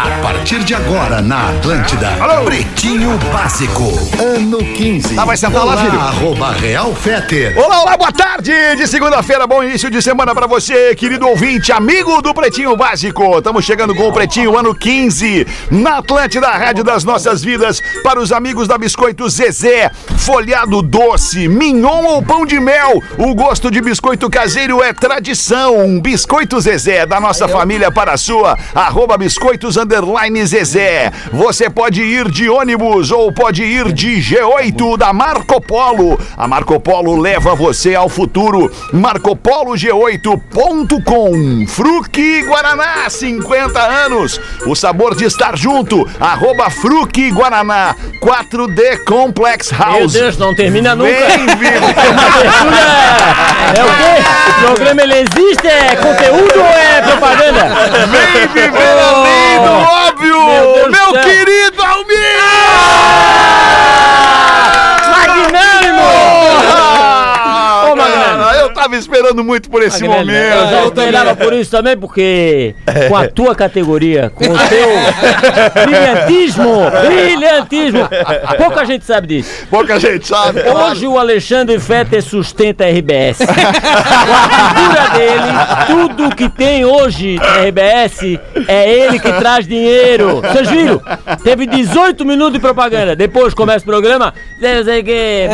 A partir de agora na Atlântida, Pretinho Básico, ano 15. Tá, vai sentar lá, Olá, filho. Arroba Real Feter. Olá, olá, boa tarde de segunda-feira, bom início de semana pra você, querido ouvinte, amigo do Pretinho Básico. Estamos chegando com o Pretinho ano 15, na Atlântida, Rádio das Nossas Vidas, para os amigos da Biscoito Zezé, folhado doce, mignon ou pão de mel. O gosto de biscoito caseiro é tradição. Biscoito Zezé, da nossa família para a sua, arroba biscoitos underline Zezé. Você pode ir de ônibus ou pode ir de G8 da Marco Polo. A Marco Polo leva você ao futuro. MarcoPoloG8.com. Fruque Guaraná, 50 anos. O sabor de estar junto. Arroba Fruque Guaraná. 4D Complex Meu House. Deus, não termina nunca. Vivi. Abertura é o quê? O programa ele existe? É conteúdo ou é propaganda? Vem viver além do óbvio. Meu Meu querido Almir. Magnânimo! Ah, Ô, Magnânimo. cara, eu tava esperando muito por esse Magnânimo, Eu já momento. esperava por isso também, porque com a tua categoria, com o teu brilhantismo, brilhantismo, pouca gente sabe disso. Pouca gente sabe. Hoje o Alexandre Fetter sustenta a RBS. Com a figura dele, tudo que tem hoje na RBS é ele que traz dinheiro. Vocês viram? Teve 18 minutos de propaganda. Depois começa o programa, não sei o que.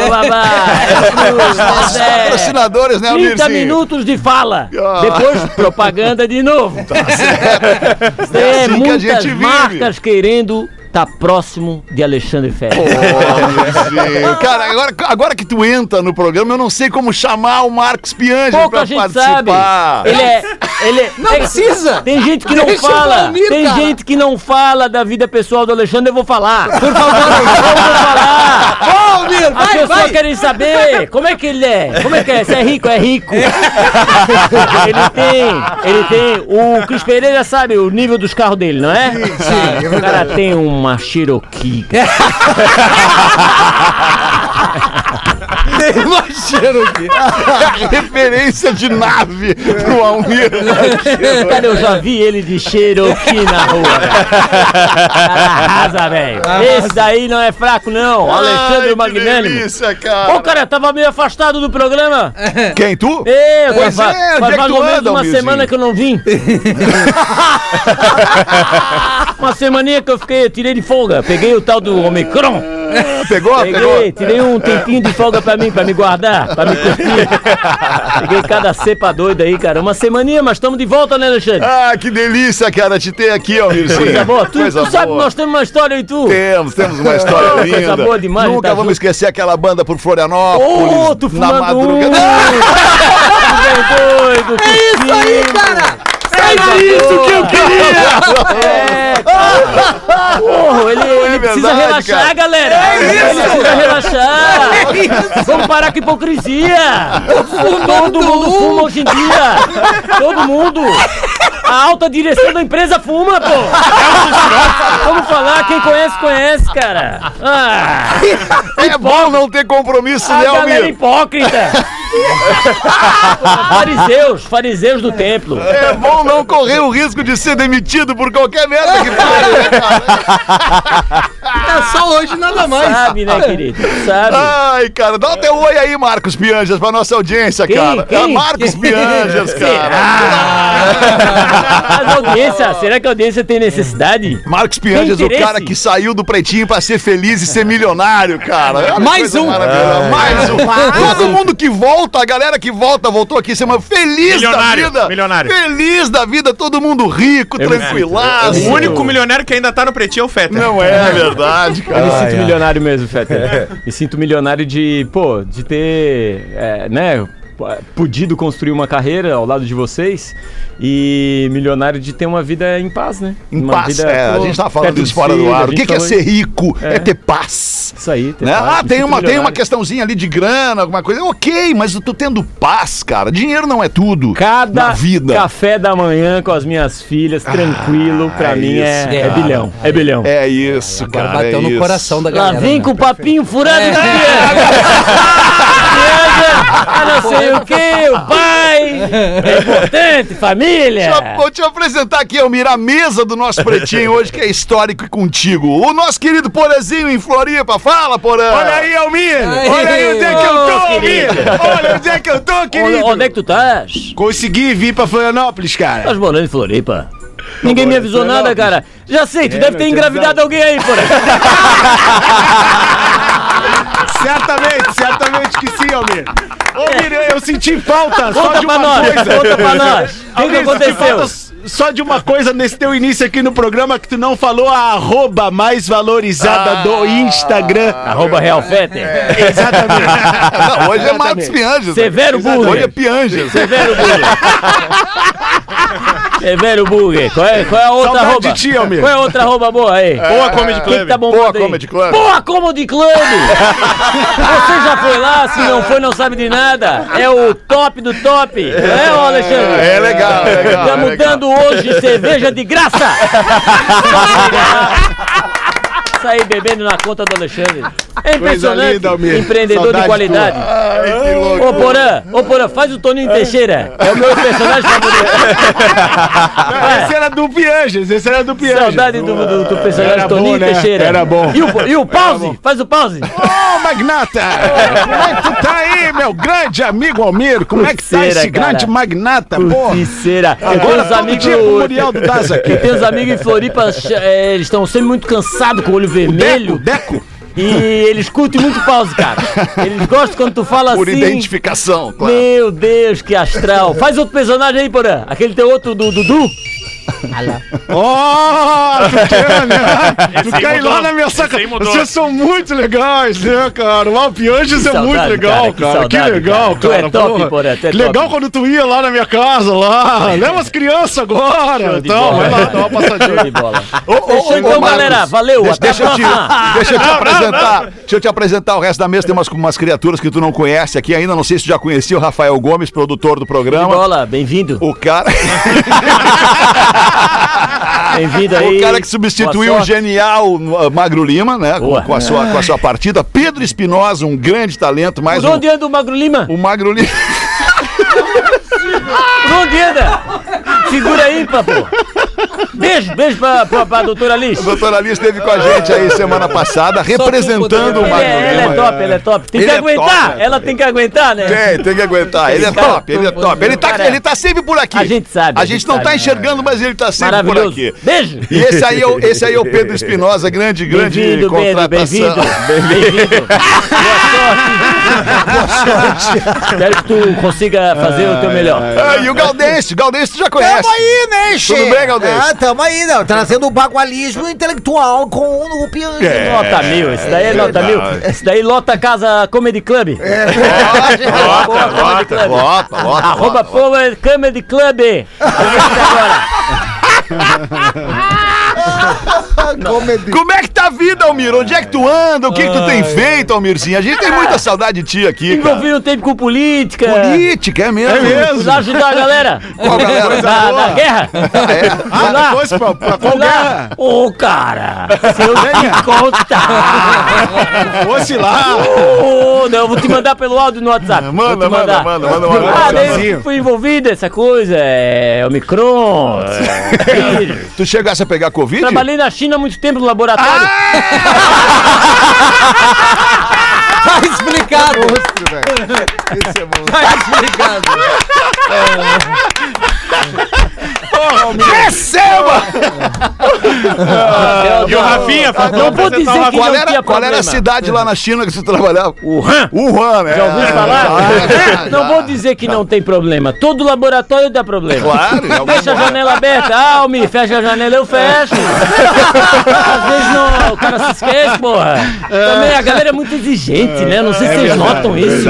Nossos é, patrocinadores, né, 30 Almirzinho? minutos de fala. Ah. Depois propaganda de novo. É É, assim que muitas vive. marcas querendo estar próximo de Alexandre Fetter. Almirzinho. Cara, agora, agora que tu entra no programa, eu não sei como chamar o Marcos Pianges Pouca pra gente sabe. participar. Ele é. Ele é- Não é- precisa. Tem gente que não Deixa fala. Valmir, tem cara. gente que não fala da vida pessoal do Alexandre, eu vou falar. Por favor, eu vou falar. Ô, Almir, As vai, pessoas vai. querem saber como é que ele é. Como é que é? Se é rico, é rico. ele tem. Ele tem. O Cris Pereira sabe o nível dos carros dele, não é? Sim, O cara tem uma Cherokee. O quê? Referência de nave pro Almir. Cara, eu já vi ele de Cherokee na rua. Cara, arrasa, velho. Esse daí não é fraco, não. Alexandre Ai, que Magnânimo. delícia, cara. Ô, cara, tava meio afastado do programa. Quem, tu? Ei, Pois fa- é, onde faz é que mais tu ou menos anda, uma Almirzinho? semana que eu não vim. uma semaninha que eu fiquei, eu tirei de folga. Peguei o tal do Omicron. Pegou? Pegou? Peguei, tirei um tempinho de folga pra mim, pra me guardar, pra me curtir. Peguei cada cepa doida aí, cara. Uma semaninha, mas estamos de volta, né, Alexandre? Ah, que delícia, cara, te ter aqui, Almirzinho. Coisa boa. Tu, Coisa tu sabe, boa. nós temos uma história aí, tu. Temos, temos uma história Oh, linda. coisa boa demais, Nunca tá vamos junto. esquecer aquela banda por Florianópolis. Ô, tu na um. madrugada. Tu vem doido, É isso aí, cara. É isso que eu queria! É, cara. Porra, ele, ele precisa verdade, relaxar, cara. galera! Ele precisa relaxar! Vamos parar com a hipocrisia! Todo mundo fuma hoje em dia! Todo mundo! A alta direção da empresa fuma, pô! Vamos falar, quem conhece, conhece, cara! Ah, É bom não ter compromisso, né, galera Almir? hipócrita! fariseus, fariseus do templo! É bom não correr o risco de ser demitido por qualquer merda que fale, né, cara? É só hoje, nada mais. Sabe, né, querido? Sabe? Ai, cara, dá até oi aí, Marcos Pianjas, pra nossa audiência, Quem? cara. Quem? É Marcos Pianjas, cara. Mas audiência, será que a audiência tem necessidade? Marcos Pianjas, Tem o cara que saiu do pretinho pra ser feliz e ser milionário, cara. Mais um. maravilhosa. Mais um. Todo mundo que volta, a galera que volta, voltou aqui semana feliz Milionário, da vida. milionário. Feliz da vida, todo mundo rico, tranquilaço. O único milionário que ainda tá no pretinho é o Feta. Não é verdade, Eu me cara. sinto milionário mesmo, Fetter. Me sinto milionário de, pô, de ter, é, né, podido construir uma carreira ao lado de vocês e milionário de ter uma vida em paz, né? Em Uma paz, vida, é, a pô, gente tava falando perto isso fora do a ar. O que, que é ser rico? É, É. ter paz. Isso aí, ter Né? paz, Ah, tem uma, tem uma questãozinha ali de grana, alguma coisa. Ok, mas eu tô tendo paz, cara. Dinheiro não é tudo. Cada na vida. café da manhã com as minhas filhas, tranquilo, pra é mim é, isso, é cara. bilhão. É bilhão. É isso, Agora cara. bateu é no isso. coração da Lá galera. vem né? com o papinho furado de criança. Ah, não sei o que, o pai. É importante, família. Deixa eu- Vou te apresentar aqui, Elmir, a mesa do nosso pretinho hoje, que é histórico e contigo. O nosso querido Porazinho em Floripa. Fala, Porã! Olha aí, Almir! Aí. Olha aí onde é que eu tô, Almir! Olha onde é que eu tô, Onde, querido! onde é que tu estás? Consegui vir pra Florianópolis, cara. Estás morando em Floripa. Ninguém me avisou nada, cara. Já sei, tu É, deve ter engravidado alguém aí, porra. Certamente, certamente que sim, Almir. Ô, Almir, eu senti falta só Conta de pra uma nós, coisa. conta pra nós. O que, que Almir, senti aconteceu? Só de uma coisa nesse teu início aqui no programa que tu não falou a arroba mais valorizada do Instagram. Arroba Real Fetter. Exatamente. Não, hoje é Marcos Pianges. Severo Hoje é Burger. Pianges. Severo Burger. Severo Burger. Qual é, qual é a outra Saudade arroba? de ti. Qual é a outra arroba boa aí? Boa Comedy O que, Club. que tá Boa aí? Comedy Club. Boa Comedy Club! Você já foi lá? Se não foi, não sabe de nada. É o top do top. Não é, ô Alexandre? É legal, é legal. Estamos é legal. Hoje cerveja de graça! Sair bebendo na conta do Alexandre. É impressionante. linda. Empreendedor Saudade de qualidade. Ai, que louco. Ô Porã, ô Porã, faz o Toninho Teixeira. É o meu personagem favorito. Esse era do Pianges, esse era do Pianges. Saudade do, do, do personagem Era bom, Toninho né? Teixeira. Era bom. E o, e o pause? Faz o pause. Ô, Magnata! Como é que tu tá aí, meu grande amigo Almir? Como é que tá esse cara. grande magnata, pô? Tenho Agora todo amigos. o Muriel do Das aqui. Tenho uns amigos em Floripa, é, eles estão sempre muito cansados com o olho vermelho. Deco, Deco. E eles curtem muito pause, cara. Eles gostam quando tu fala Por assim. identificação, claro. Meu Deus, que astral. Faz outro personagem aí, Porã. Aquele teu outro do Dudu. Tu quer, né? Tu quer ir mudou. lá na minha saca. Vocês são muito legais, né, cara? O Alpianges é saudade, muito legal, cara, que cara. Que, saudade, legal, cara. Tu cara. é top, Porra. É Que legal top. quando tu ia lá na minha casa, lá. Leva as crianças agora. Show de Então, bola. vai lá, dá uma passadinha. Show de bola. Ô, ô, ô, Fechou então, Marcos, galera. Valeu. Deixa, até deixa eu a te, próxima. deixa eu te apresentar. Deixa eu te apresentar o resto da mesa. Tem umas, umas criaturas que tu não conhece aqui ainda. Não sei se tu já conhecia o Rafael Gomes, produtor do programa. Bola, bem-vindo. O cara, Bem-vindo aí. o cara que substituiu o genial uh, Magro Lima, né? Com, com a sua, com a sua partida. Pedro Espinosa, um grande talento, mais Por um. onde anda o Magro Lima? O Magro Lima. Por onde anda? Figura aí, papo. Beijo, beijo pra, pra, pra doutora Alice. A doutora Alice esteve com a gente aí semana passada, representando o Ele Magro é, ela é top, ela é top. Tem Ele que é aguentar. top, ela tem que aguentar, né? Tem, tem que aguentar. Ele é top, ele é top. Ele tá, ele tá sempre por aqui. a gente sabe, A a gente não sabe. tá enxergando, mas ele tá sempre por Maravilhoso. aqui. Beijo. E esse aí, é o, esse aí é o Pedro Espinosa, grande, grande Bem-vindo, Pedro, contratação. bem-vindo. Bem-vindo. Boa sorte. Boa sorte. Espero que tu consiga fazer o teu melhor. Ah, e o Galdense, Galdense tu já conhece. Tamo aí, né? Tudo bem, Galdês? Ah, tamo aí, né? Trazendo o bagualismo intelectual com o piano. É. Nota mil, esse daí é nota mil. Esse daí lota casa Comedy Club. Lota, Boa, Comedy lota, Club. lota, lota. Arroba lota. Power Comedy Club. agora. Como é que tá a vida, Almir? Onde é que tu anda? O que, que tu tem feito, Almirzinho? A gente tem muita saudade de ti aqui, cara. Envolvi um tempo com política. Política, é mesmo? É mesmo? Lá ajudar a galera. Qual galera? Da, da guerra. É. Ah, lá. depois pra, pra qual lá. guerra? Ô, cara. Se eu te contar. Fosse lá. Ô, não, eu vou te mandar pelo áudio no WhatsApp. Manda, manda, manda, manda, manda. Ah, daí fui envolvido essa coisa, é Omicron. é. Tu chegasse a pegar Covid? Trabalhei na China há muito tempo no laboratório. Tá explicado. Esse é bom. Tá explicado. Receba! Até E o Rafinha, Não vou dizer que Qual não era, tinha qual era a cidade lá na China que você trabalhava? Wuhan. Wuhan, né? Já ouviu falar? Já, Não vou dizer que não tem problema. Todo laboratório dá problema. Claro, Fecha a janela aberta. Ah, Almi, fecha a janela, eu fecho. Às vezes não, o cara se esquece, porra. Também a galera é muito exigente, né? Não sei se vocês notam isso.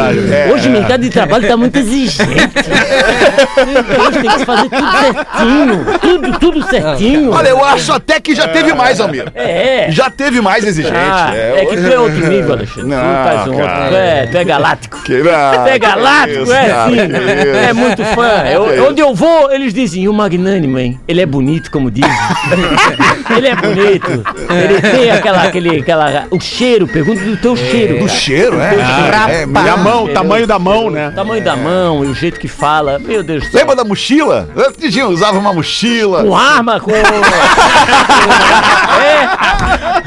Hoje o mercado de trabalho tá muito exigente. Deus, tem que fazer tudo certinho. Tudo, tudo certinho. Olha, eu acho até que já teve mais, Almir. É. Já teve mais exigente. Ah, é que tu é outro nível, Alexandre. Não, tu faz um outro. cara. Tu é, tu é galáctico. Que, não, Tu é galáctico, isso, é cara, sim. isso. É muito fã. Eu- onde eu vou, eles dizem, o magnânimo, hein? Ele é bonito, como dizem. ele é bonito. Ele tem aquela, aquele, aquela, o cheiro, pergunta do teu cheiro. Do cheiro, é? é E mesmo. a mão, tamanho da mão, né? O tamanho da mão e o jeito que fala. Meu Deus do céu. Lembra da mochila? Antes de usava uma mochila. Com arma, com. é.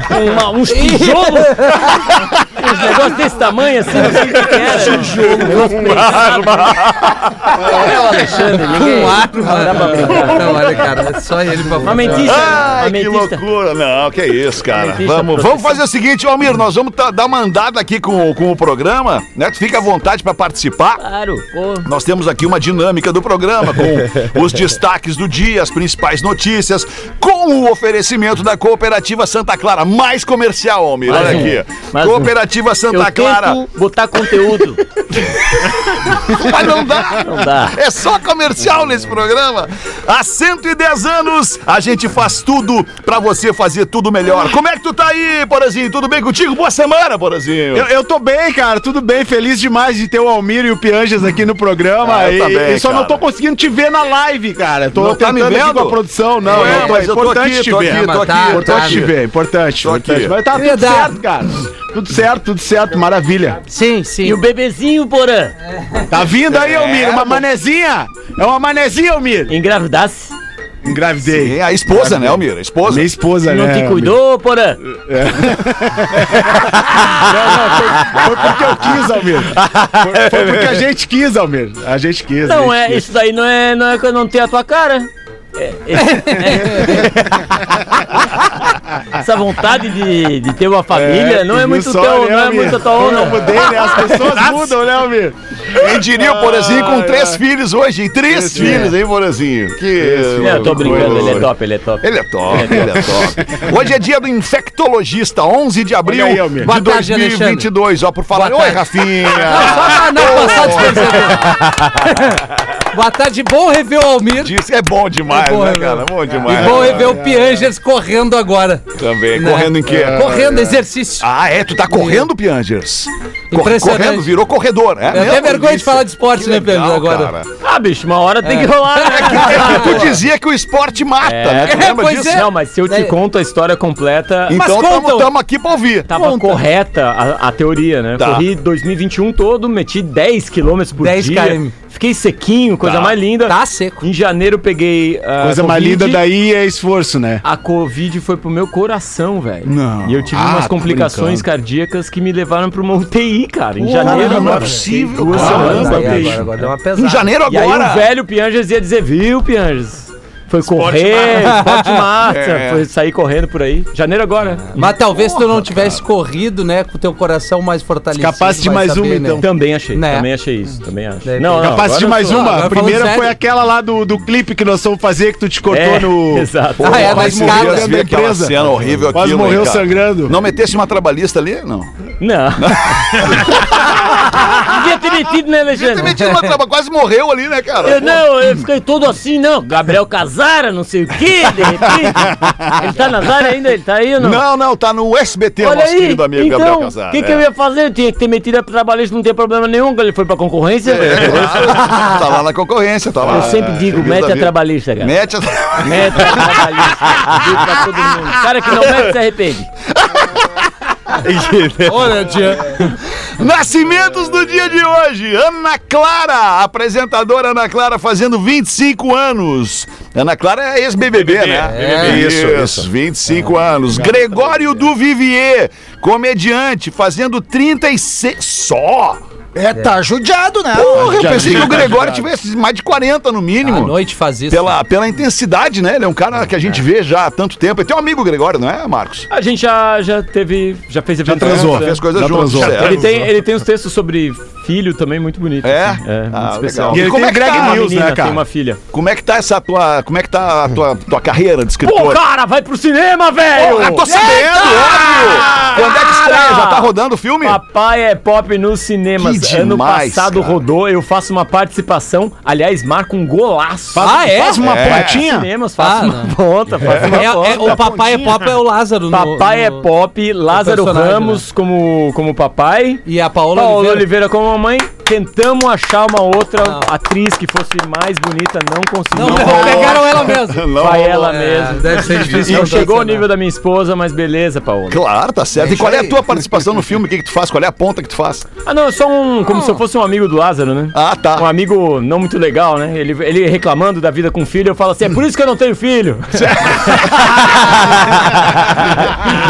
Com uma- uns tijolos. uns negócios desse tamanho assim, não sei o que era. Tijolo. Um É o Alexandre, ninguém. Com dá pra brincar. Não, olha, cara, é só ele pra Uma mentista. Ai, uma que loucura. Não, que isso, cara. Vamos, vamos fazer o seguinte, Almir, nós vamos tá- dar uma andada aqui com, com o programa, né? Tu fica à vontade pra participar. Claro, pô. Nós temos aqui uma dinâmica do programa com os destaques do dia, as principais notícias, com o oferecimento da Cooperativa Santa Clara. Mais comercial, Almir. Mais Olha um. aqui. Mais um. Cooperativa Santa Eu Clara. tento botar conteúdo. Mas não dá. Não dá. É só comercial nesse programa. Há 110 anos, a gente faz tudo pra você fazer tudo melhor. Como é que tu tá aí, Porazinho? Tudo bem contigo? Boa semana, Porazinho. Eu, eu tô bem, cara, tudo bem. Feliz demais de ter o Almir e o Pianjas aqui no programa. Ah, eu e, também, e só cara. não tô conseguindo te ver na live, cara. Tô Não tá me tentando vendo? com a produção. Não, Ué, não, tô- mas eu tô importante aqui, te tô ver. aqui, tô aqui. tá, Importante te ver, importante. Aqui. importante. Mas tá tudo certo, cara. Tudo certo, tudo certo, maravilha. Sim, sim. E o bebezinho, porã? Tá vindo aí, Almir, uma bom. manezinha. É uma manezinha, Almir. Engravidasse? Engravidei. Sim, a esposa, né, Almir? A esposa. Minha esposa, Não né? te Almir? cuidou, porã? Foi porque eu quis, Almir. Foi, foi porque a gente quis, Almir. A gente quis. Não gente é, quis. isso daí não é, não é que eu não tenho a tua cara. É, é- Essa vontade de, de ter uma família não é muito teu, só, né, não é muito tua Eu não mudei, né? As pessoas mudam, né, Almir? Quem diria o Porazinho com três ai. filhos hoje, hein? Três filhos, hein, Porazinho? Que. Não, eu tô brincando, ele é top, ele é top. Ele é top, ele é top. Hoje é dia do infectologista, 11 de abril aí, de Boa tarde, 2022. Ó, por falar. Oi. Rafinha. Só pra não passar despercebido. Boa tarde, bom rever o Almir. Diz- É bom demais, É bom, né, é cara? bom. Bom demais. E bom rever o Piangers correndo agora. Também. Né? Correndo em quê? Correndo, exercício. Ah, é? Tu tá correndo, Piangers? Impressionante. Correndo, virou corredor. É Eu mesmo? tenho vergonha de Isso. falar de esporte, Que né, Piangers, agora. cara. Ah, bicho, uma hora tem que rolar, né? É que tu dizia que o esporte mata, né? Tu É, lembra pois disso? é. Não, mas se eu te É. conto a história completa, Então tamo aqui pra ouvir. tava Conta. correta a, a teoria, né? Tá. Corri 2021 todo, meti 10 km por 10 dia. km. Fiquei sequinho, coisa Tá. mais linda. Tá seco. Em janeiro peguei a Coisa mais Covid. linda daí é esforço, né? A Covid foi pro meu coração, velho. Não. E eu tive Ah, umas complicações cardíacas que me levaram pra uma UTI, cara. Em Ué, janeiro, não é mano. possível, Duas semanas na Aí, UTI. agora, agora deu uma pesada. Em janeiro E aí agora. o velho Pianjas ia dizer, viu, Pianjas? Foi correr, esporte massa, É. foi sair correndo por aí. Janeiro agora. Mas talvez se tu não tivesse corrido, né, com o teu coração mais fortalecido. Capaz de mais uma, saber, então. né? Também achei, Né? também achei isso, também acho. Não, não, Capaz de mais tô- uma. agora A primeira foi sério. aquela lá do, do clipe que nós fomos fazer que tu te cortou É, no. exato. Ah, é, na Quase escada. ver da aquela empresa. cena horrível Quase aquilo, morreu cara? sangrando. Não metesse uma trabalhista ali? Não. Não. Devia ter metido, né, Devia ter Alexandre? metido uma trabalhista. Quase morreu ali, né, cara? Eu não, eu fiquei todo assim, não. Gabriel Casara, não sei o quê, de repente. Ele tá nas áreas ainda? Ele tá aí ou não? Não, não, tá no SBT, Olha nosso aí, querido amigo Gabriel então, Casar. o que, que eu ia fazer? Eu tinha que ter metido a trabalhista, não tem problema nenhum, quando ele foi pra concorrência. tá lá na concorrência, tá lá. Eu sempre digo, mete a trabalhista, cara. Mete a... Mete a trabalhista. Digo pra todo mundo. Cara que não mete se arrepende. Olha, tia. Nascimentos do dia de hoje. Ana Clara, apresentadora Ana Clara fazendo 25 anos. Ana Clara é ex-BBB, né? É. isso, isso, 25 anos. Gregório do Vivier, comediante, fazendo 36 só. É, tá judiado, né? Porra, eu Já pensei que o tá Gregório tivesse mais de 40 no À mínimo. noite faz isso. Pela, pela intensidade, né? Ele é um cara que a gente vê já há tanto tempo. Ele tem um amigo, Gregório, não é, Marcos? A gente já, já teve. Já fez evento transou, juntos, né? fez coisas Já juntos. transou. Ele tem, ele tem uns textos sobre filho também muito bonitos. É? assim. É, Ah, muito especial. legal. E ele Como tem é que Greg tá? Uma News, menina, né, cara? Tem uma filha. Como é que tá essa tua. Como é que tá a tua, tua carreira de Pô, escritor? cara, vai pro cinema, velho! Porra, tô sabendo, óbvio! Quando é que estreia? Já tá rodando o filme? Papai é pop nos cinemas. Que ano demais, passado cara. rodou, eu faço uma participação. Aliás, marca um golaço. Ah, é? Faz uma É. pontinha? Cinemas, faço Ah, uma não. ponta, faço uma É, é, ponta. o papai é pop é o Lázaro. no- Papai é no- pop, Lázaro Ramos como, como papai. E a Paola, Paola Oliveira. Oliveira. como mamãe. Tentamos achar uma outra Não. atriz que fosse mais bonita, não Não, conseguimos. pegaram ela mesmo. Não, Vai ela É, mesmo. Deve ser difícil. Não chegou ao nível da minha esposa, mas beleza, Paola. Claro, tá certo. E qual é a tua participação no filme? O que, que tu faz? Qual é a ponta que tu faz? Ah, não, é só um. Como se eu fosse um amigo do Lázaro, né? Ah, tá. Um amigo não muito legal, né? Ele, ele reclamando da vida com filho, eu falo assim: é por isso que eu não tenho filho.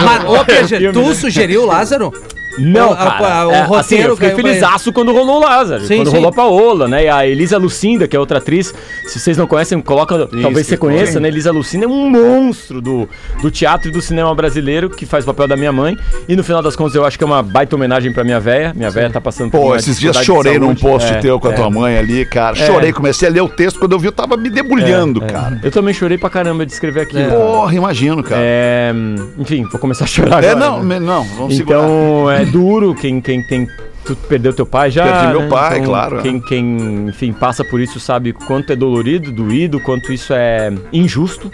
Mas, ô, PG, tu né? suriu o Lázaro? Não, O- a- cara. a- o É, roteiro assim, eu felizaço quando rolou o Lázaro. Sim, quando sim. rolou a Paola, né? E a Elisa Lucinda, que é outra atriz. Se vocês não conhecem, coloca. talvez você conheça, né? Elisa Lucinda é um monstro do, do teatro e do cinema brasileiro, que faz o papel da minha mãe. E no final das contas, eu acho que é uma baita homenagem pra minha véia. Minha véia tá passando Pô, uma esses dias chorei num post É, teu com a é. tua mãe ali, cara. Chorei, comecei a ler o texto. Quando eu vi, eu tava me debulhando, cara. Eu também chorei pra caramba de escrever aquilo. Porra, imagino, cara. É, enfim, vou começar a chorar É, agora. não, né? não, vamos segurar. Então é duro quem, quem tem. Tu perdeu teu pai já. Perdi meu né? pai, Então, claro. Quem, quem, enfim, passa por isso sabe quanto é dolorido, doído, quanto isso é injusto.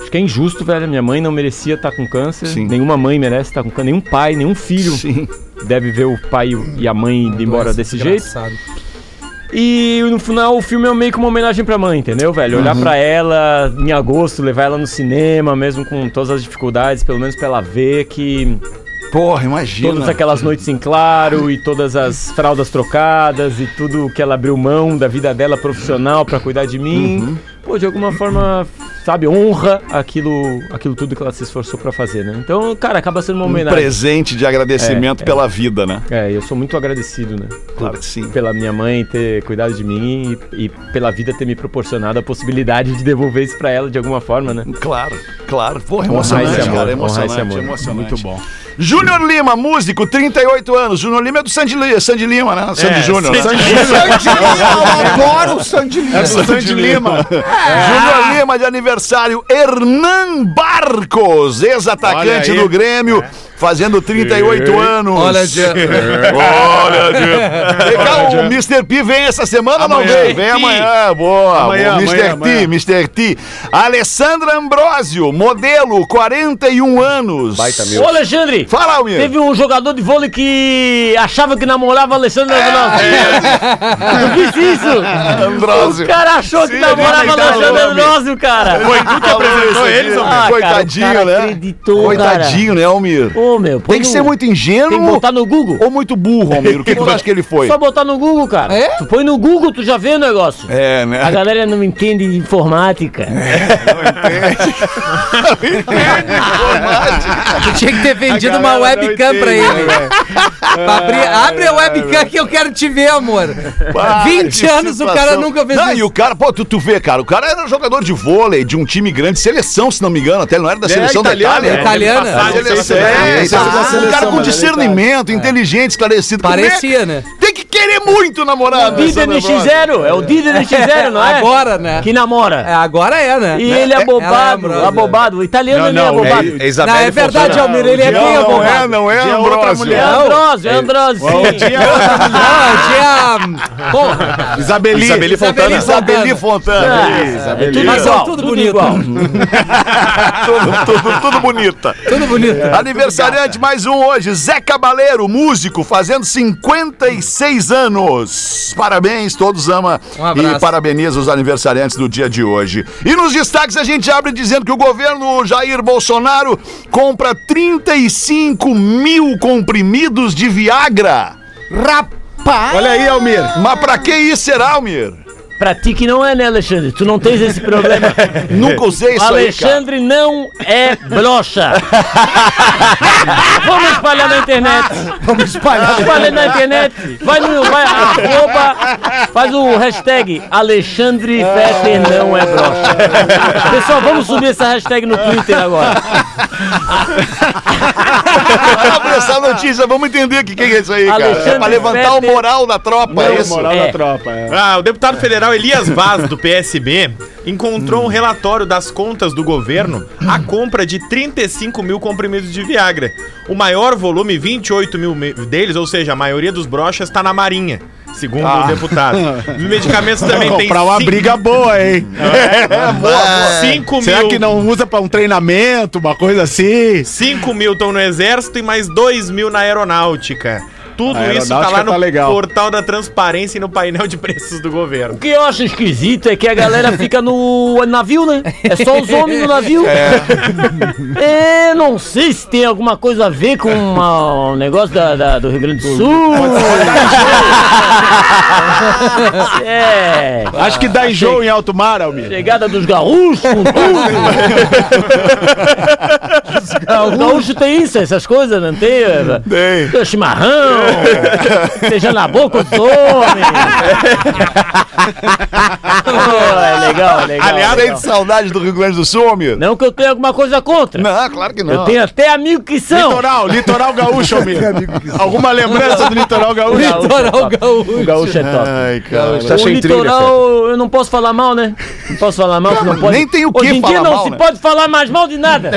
Acho que é injusto, velho. Minha mãe não merecia estar com câncer. Sim. Nenhuma mãe merece estar com câncer. Nenhum pai, nenhum filho Sim. deve ver o pai e a mãe indo embora desse jeito. desgraçada. E no final o filme é meio que uma homenagem pra mãe, entendeu, velho? Uhum. Olhar pra ela em agosto, levar ela no cinema, mesmo com todas as dificuldades, pelo menos pra ela ver que Porra, imagina. todas aquelas noites em claro e todas as fraldas trocadas e tudo que ela abriu mão da vida dela profissional pra cuidar de mim, Uhum. pô, de alguma forma, sabe, honra aquilo, aquilo tudo que ela se esforçou pra fazer, né? Então, cara, acaba sendo uma Um homenagem. presente de agradecimento É, é. pela vida, né? É, eu sou muito agradecido, né? Claro que sim. pela minha mãe ter cuidado de mim e, e pela vida ter me proporcionado a possibilidade de devolver isso pra ela de alguma forma, né? Claro, claro. Porra, Honrar emocionante, esse amor, cara. honrar esse Emocionante, amor. emocionante. Muito bom. Júnior Lima, músico, 38 anos. Júnior Lima é do Sandy, Sandy Lima, né? Sandy Júnior. né? Sandy Lima, eu adoro o Sandy Lima. É Sandy Lima. Júnior Lima de aniversário. Hernan Barcos, ex-atacante do Grêmio, fazendo 38 anos. Olha, Jean. Olha. Vem cá, o Mr. P vem essa semana ou não Amanhã. vem? Vem amanhã, boa. Amanhã, o Mr. amanhã, T, amanhã. Mr. T. Alessandra Ambrosio, modelo, 41 anos. Baita Ô, Alexandre! Fala, Almir. Teve um jogador de vôlei que achava que namorava Alessandra Ronaldo. Eu fiz isso! Ambrosio. O cara achou que Sim, namorava a ele falou, Alessandra. Ronaldo, cara! Foi tu que apresentou eles, Almir? Ah, Coitadinho, cara né? acreditou, Coitadinho, né, Almir? Ô, meu, Tem que no- ser muito Tem que ingênuo botar no Google. ou muito burro, Almir? O que tu acha que ele foi? Só botar no Google, cara. É? Tu põe no Google, tu já vê o negócio. É, A né? galera não entende de informática. Tu tinha que ter vendido A uma não webcam pra entende, ele. Pra abrir- abre a webcam que eu quero te ver, amor. Ah, 20 que anos o cara situação. nunca fez não, isso. E o cara, pô, tu, tu vê, cara, o cara era jogador de vôlei de um time grande, seleção, se não me engano, até ele não era da seleção da italiano, Itália. é. Italiana. Da seleção, É, é, esse é da um cara seleção, com mas discernimento, inteligente, esclarecido. Como é- Parecia, né? Tem que querer muito namorar. O Dida Alessandra Ambrosio. NX0, é o Dida NX0, não é? Agora, né? Que namora. É, agora é, né? E ele é Ela abobado, amorosa. abobado. O italiano ele é não, abobado. É Não, é verdade. Almir, ele é Não, bem não é, abobado. não é, De outra Ambrosio. mulher. É Andrósio, é Andrósio, sim. Não, tinha... Porra, Isabeli. Isabeli Fontana. Isabeli Fontana. É tudo Mas é tudo bonito. tudo, tudo, tudo bonita. tudo bonito. Aniversariante mais um hoje, Zé Cabaleiro, músico, fazendo 56 anos. Parabéns, todos ama Um e parabeniza os aniversariantes do dia de hoje. E nos destaques a gente abre dizendo que o governo Jair Bolsonaro compra 35 mil comprimidos de Viagra. Rapaz. Olha aí, Almir. Mas pra que isso será, Almir? Pra ti que não é, né, Alexandre? Tu não tens esse problema. Nunca usei isso aí, cara. Alexandre não é brocha. Vamos espalhar na internet. Vamos espalhar. Espalha na internet. Vai no. Vai, arroba, faz o hashtag Alexandre Fetter não é brocha. Pessoal, vamos subir essa hashtag no Twitter agora. Abre essa notícia, vamos entender o que, que é isso aí, cara. É Alexandre pra levantar o Fetter- moral da tropa, é isso? Moral É. da tropa. é. Ah, o deputado federal Elias Vaz, do PSB, encontrou um relatório das contas do governo a compra de 35 mil comprimidos de Viagra. O maior volume, 28 mil deles, ou seja, a maioria dos brochas, está na Marinha, segundo o deputado. Os medicamentos também têm Comprar uma cinco- briga boa, hein? É, 5 Será mil. que não usa pra um treinamento, uma coisa assim? 5 mil estão no exército e mais 2 mil na aeronáutica. Tudo A isso tá lá no tá legal. portal da transparência e no painel de preços do governo. O que eu acho esquisito é que a galera fica no navio, né? É só os homens no navio. É. não sei se tem alguma coisa a ver com uma- um negócio da, da- do Rio Grande do Sul. é. Acho que dá enjoo em alto mar, Almir. Chegada dos gaúchos com tudo. Os gaúchos tem isso, essas coisas, não tem? eh, Tem. Tem chimarrão, seja na boca dos homens. Oh, é legal, é legal. Aliás, legal. Sente saudade do Rio Grande do Sul, Almir? Não que eu tenha alguma coisa contra. Não, claro que não. Eu tenho até amigos que são. Litoral, litoral gaúcho, Almir. Alguma lembrança do litoral gaúcho? Litoral gaúcho. O gaúcho é top. Ai, cara. Tá o sem trilha, litoral, eu não posso falar mal, né? Não posso falar mal, que não pode. nem tem o que Hoje em dia falar não mal, se né? pode falar mais mal de nada.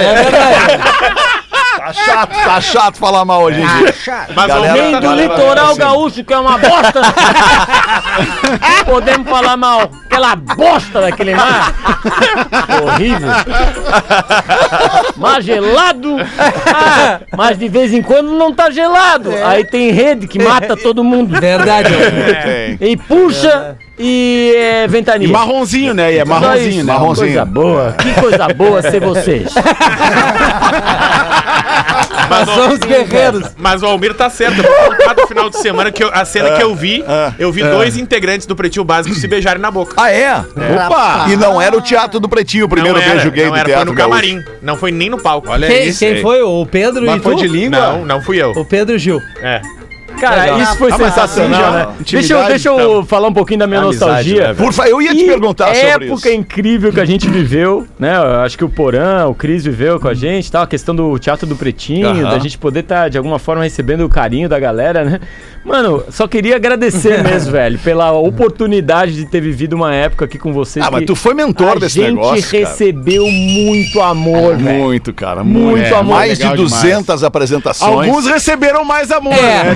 Tá chato, tá chato falar mal hoje em dia. Mas Galera, Nem do galera, litoral assim. gaúcho, que é uma bosta. Podemos falar mal. Aquela bosta daquele mar. Horrível. Mar gelado. Ah, mas de vez em quando não tá gelado. Aí tem rede que mata todo mundo. Verdade. Tem. E puxa e é, E ventania. marronzinho, né? E é marronzinho, né? Marronzinho. Coisa boa. Que coisa boa ser vocês. Mas, São os guerreiros. mas o Almir tá certo. Do final de semana que eu- a cena que eu vi, eu vi dois integrantes do Pretinho Básico se beijarem na boca. Ah, é? Opa! E não era o Teatro do Pretinho, o primeiro não era, beijo gay não do era, foi Teatro no Gaúcho. camarim. Não foi nem no palco. Olha Quem, isso. quem hein? foi? O Pedro e Mas foi tu? de língua? Não, não fui eu. O Pedro e o Gil. É. Cara, Legal. isso foi Ah, sensacional, né? Deixa eu, deixa eu falar um pouquinho da minha Amizade, nostalgia. né, Por favor, eu ia te Que perguntar sobre época isso. incrível que a gente viveu, né? Eu acho que o Porã, o Cris viveu com a gente, tal, a questão do Teatro do Pretinho, Aham. da gente poder estar de alguma forma recebendo o carinho da galera, né? Mano, só queria agradecer mesmo, velho, pela oportunidade de ter vivido uma época aqui com vocês. Ah, mas tu foi mentor desse A negócio, gente cara. recebeu muito amor, velho. Muito, cara. Muito Muito, amor. Mais de Legal 200 apresentações. Alguns receberam mais amor, É. né?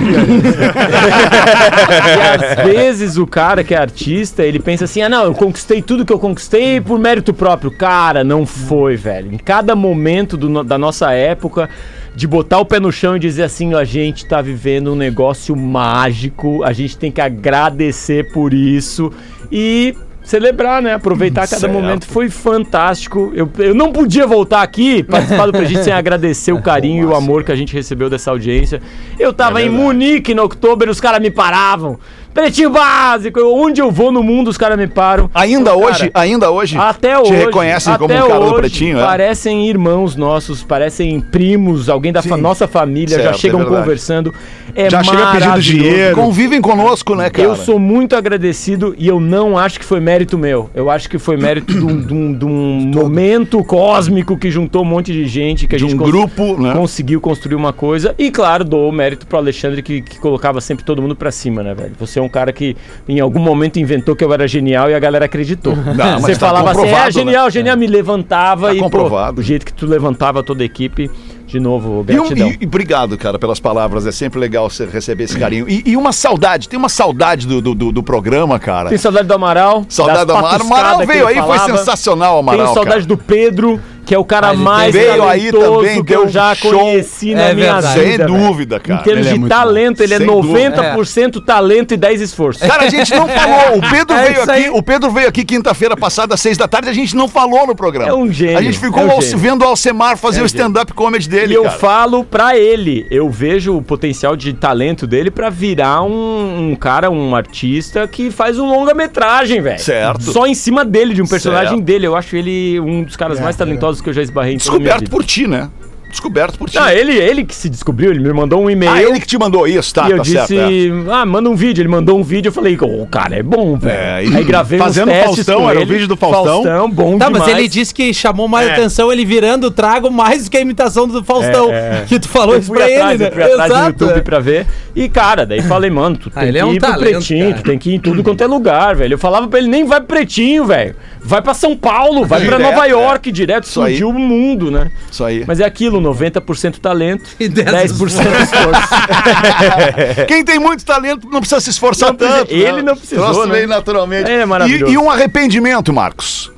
E às vezes o cara que é artista, ele pensa assim: ah, não, eu conquistei tudo que eu conquistei por mérito próprio. Cara, não foi, velho. Em cada momento do da nossa época, de botar o pé no chão e dizer assim: a gente tá vivendo um negócio mágico, a gente tem que agradecer por isso e. Celebrar, né? Aproveitar cada Certo. momento. Foi fantástico. Eu, eu não podia voltar aqui, participar do Pretinho sem agradecer o carinho e o amor que a gente recebeu dessa audiência. Eu tava em Munique no outubro, os caras me paravam. Pretinho básico, onde eu vou no mundo os caras me param. Ainda hoje, cara, ainda hoje, até te hoje. reconhecem como um cara do Pretinho, é? Parecem irmãos nossos, parecem primos, alguém da fa- nossa família, já Certo, chegam é conversando. É Já chega pedindo dinheiro. Convivem conosco, né, cara? Eu sou muito agradecido e eu não acho que foi mérito meu. Eu acho que foi mérito de um, de um- momento cósmico que juntou um monte de gente, que a De gente um cons- grupo, né? conseguiu construir uma coisa. E claro, dou o mérito pro Alexandre que, que colocava sempre todo mundo pra cima, né, velho? Você é um cara que em algum momento inventou que eu era genial e a galera acreditou. mas Você tá falava assim, é genial, né? genial, me levantava Tá e pô, comprovado. o jeito que tu levantava toda a equipe, de novo, E, um- gratidão. e- e obrigado, cara, pelas palavras. É sempre legal você receber esse carinho. E, e uma saudade, tem uma saudade do, do, do- programa, cara. Tem saudade do Amaral. Saudade do Amaral. Amaral veio aí, foi falava. sensacional, Amaral. Tenho saudade cara. do Pedro, que é o cara Ah, mais veio aí talentoso também, que eu já show. conheci na É minha verdade. vida. Sem dúvida, cara. Em termos Ele é de muito talento, ele é Sem dúvida. 90% talento e 10 esforço. Cara, a gente não falou. O Pedro É veio aqui. aí. O Pedro veio aqui quinta-feira passada, às seis da tarde, a gente não falou no programa. É um gênio, A gente ficou é um gênio. vendo o Alcemar fazer É um o stand-up comedy dele. E eu cara. falo pra ele, eu vejo o potencial de talento dele pra virar um, um cara, um artista que faz um longa-metragem, velho. Certo. Só em cima dele, de um personagem Certo. dele. Eu acho ele um dos caras mais talentosos que eu já esbarrei em Descoberto por ti, né? Descoberto por ti. Não, ele, ele que se descobriu, ele me mandou um e-mail. Ah, ele que te mandou isso, tá, e eu tá disse, certo. é. ah, manda um vídeo. Ele mandou um vídeo, eu falei, o cara é bom, velho. É, e Aí gravei fazendo uns testes Faustão, era o vídeo do Faustão? Faustão, bom Tá, demais. mas ele disse que chamou mais É. atenção ele virando o trago mais do que a imitação do Faustão. É, é. Que tu falou eu isso pra atrás, ele, né? eu fui atrás do Exato, YouTube é. pra ver. E, cara, daí falei, mano, tu Ah, tem ele que é um ir pro talento, pretinho, cara. tu tem que ir em tudo quanto é lugar, velho. Eu falava pra ele, nem vai pro pretinho, velho. Vai pra São Paulo, vai pra Direto, Nova é. York, direto, explodiu o mundo, né? Isso aí. Mas é aquilo, 90% talento, E 10% 10% esforço. Quem tem muito talento não precisa se esforçar Não tanto. ele não precisou, Troço né? naturalmente. É maravilhoso. E, e um arrependimento, Marcos.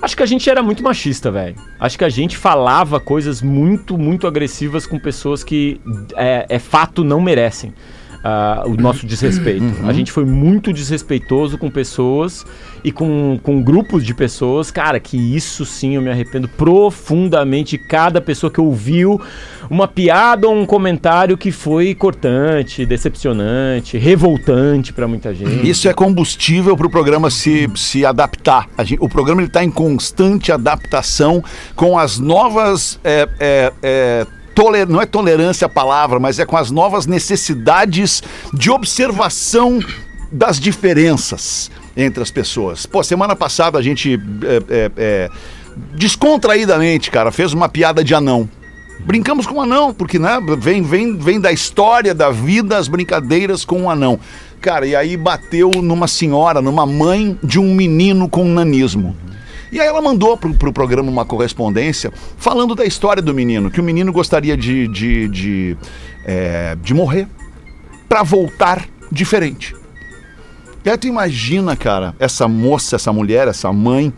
Acho que a gente era muito machista, velho. Acho que a gente falava coisas muito, muito agressivas com pessoas que é, é fato não merecem. Ah, o nosso desrespeito. A gente foi muito desrespeitoso com pessoas e com, com grupos de pessoas. Cara, que isso sim eu me arrependo profundamente. Cada pessoa que ouviu uma piada ou um comentário que foi cortante, decepcionante, revoltante pra muita gente. Isso é combustível para o programa se, se adaptar. Gente- o programa está em constante adaptação com as novas. é, é, é, toler- não é tolerância a palavra, mas é com as novas necessidades de observação das diferenças entre as pessoas. Pô, semana passada a gente é, é, é, descontraídamente, cara, fez uma piada de anão. Brincamos com o anão, porque né, vem, vem, vem da história da vida as brincadeiras com o anão. Cara, e aí bateu numa senhora, numa mãe de um menino com nanismo. E aí ela mandou pro, pro programa uma correspondência falando da história do menino, que o menino gostaria de, de, de, é, de morrer para voltar diferente. E aí tu imagina, cara, essa moça, essa mulher, essa mãe,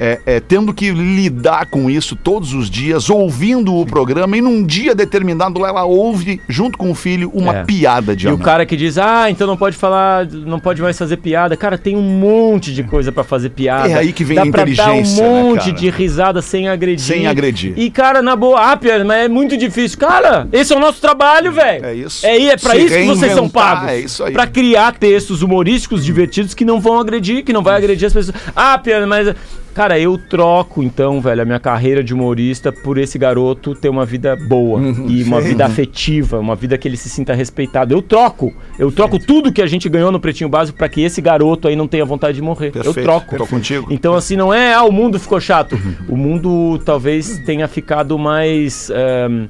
é, é, tendo que lidar com isso todos os dias, ouvindo o programa, e num dia determinado ela ouve, junto com o filho, uma É. piada de E o anão. cara que diz, ah, então não pode falar, não pode mais fazer piada. Cara, tem um monte de coisa pra fazer piada. É aí que vem Dá a pra dar inteligência, um né, monte cara? de risada sem agredir. Sem agredir. E, cara, na boa, ah, Pierre, mas é muito difícil. Cara, esse é o nosso trabalho, velho. É isso. É, é pra Se isso que vocês são pagos. é isso aí. Pra criar textos humorísticos divertidos que não vão agredir, que não vai agredir as pessoas. Ah, Pierre, mas... Cara, eu troco, então, velho, a minha carreira de humorista por esse garoto ter uma vida boa Uhum. e uma vida afetiva, uma vida que ele se sinta respeitado. Eu troco. Eu troco tudo que a gente ganhou no Pretinho Básico pra que esse garoto aí não tenha vontade de morrer. Perfeito, Eu troco. tô contigo. Então, assim, não é, ah, o mundo ficou chato. O mundo talvez tenha ficado mais, ehm,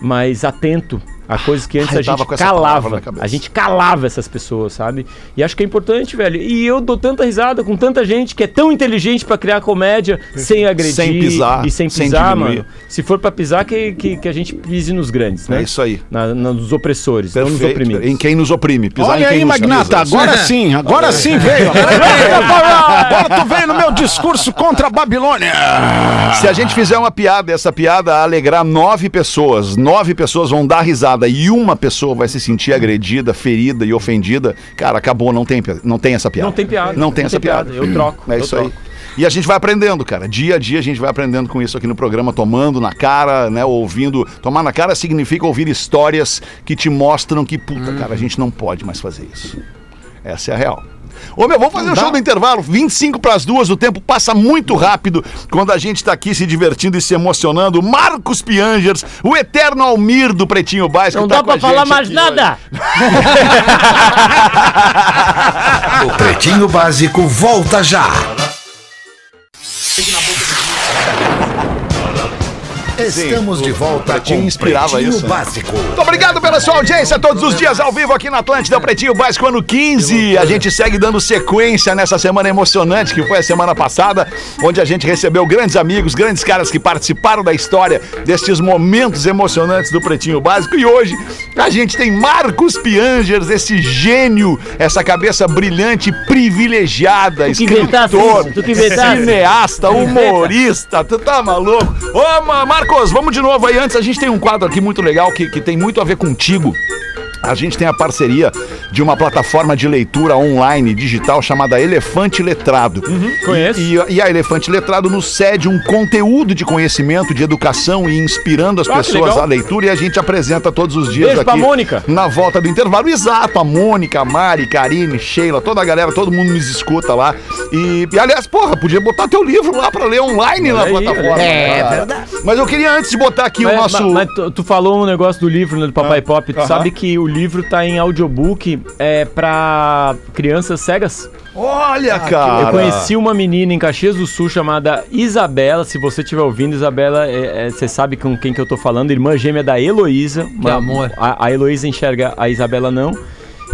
mais atento a coisas que antes a gente calava. A gente calava essas pessoas, sabe? E acho que é importante, velho. E eu dou tanta risada com tanta gente que é tão inteligente pra criar comédia sem agredir Sem pisar, e sem sem pisar, diminuir. mano. Se for pra pisar, que, que, que a gente pise nos grandes, né? É isso aí. Na, na- nos opressores, não nos Perfeito. oprimidos. Em quem nos oprime. Pisar em Olha quem aí, nos Magnata, agora sim, agora sim veio. Agora tu veio no meu discurso contra a Babilônia. Se a gente fizer uma piada, essa piada alegrar nove pessoas, nove pessoas vão dar risada e uma pessoa vai se sentir agredida, ferida e ofendida, cara, acabou, não tem, não tem essa piada. Não tem piada. Não tem essa piada. Eu troco. É eu isso troco. aí. E a gente vai aprendendo, cara. Dia a dia a gente vai aprendendo com isso aqui no programa, tomando na cara, né? Ouvindo. Tomar na cara significa ouvir histórias que te mostram que, puta, cara, a gente não pode mais fazer isso. Essa é a real. Ô meu, vamos fazer o show do intervalo, 25 para as duas, o tempo passa muito rápido quando a gente tá aqui se divertindo e se emocionando. Marcos Piangers, o eterno Almir do Pretinho Básico. Não tá dá com a pra falar mais nada. O Pretinho Básico volta já. Estamos de volta com inspirava Pretinho isso, né? Básico. Muito obrigado pela sua audiência todos os dias ao vivo aqui na Atlântida Pretinho Básico ano 15. A gente segue dando sequência nessa semana emocionante que foi a semana passada, onde a gente recebeu grandes amigos, grandes caras que participaram da história destes momentos emocionantes do Pretinho Básico. E hoje a gente tem Marcos Piangers, esse gênio, essa cabeça brilhante, privilegiada, Tu escritor, tu cineasta, humorista, tu tá maluco? Ô, Ma- Marcos, vamos de novo aí. Antes, a gente tem um quadro aqui muito legal que, que tem muito a ver contigo. A gente tem a parceria de uma plataforma de leitura online digital chamada Elefante Letrado. conheço. E, e- e a Elefante Letrado nos cede um conteúdo de conhecimento, de educação e inspirando as Ah, pessoas à leitura. E a gente apresenta todos os dias Beijo aqui. pra Mônica. Na volta do intervalo. Exato, a Mônica, a Mari, Karine, Sheila, toda a galera, todo mundo nos escuta lá. E, e, aliás, porra, podia botar teu livro lá pra ler online na Olha aí, plataforma. olha aí. É verdade. Mas eu queria antes de botar aqui o Mas, nosso. mas- mas tu, tu falou um negócio do livro, né, do Papai Pop. Tu aham. sabe que o livro tá em audiobook é, pra crianças cegas? Olha, cara. Eu conheci uma menina em Caxias do Sul chamada Isabela. Se você estiver ouvindo, Isabela, é- é- você sabe com quem que eu tô falando. Irmã gêmea da Heloísa. Que amor. A, a Heloísa enxerga a Isabela não.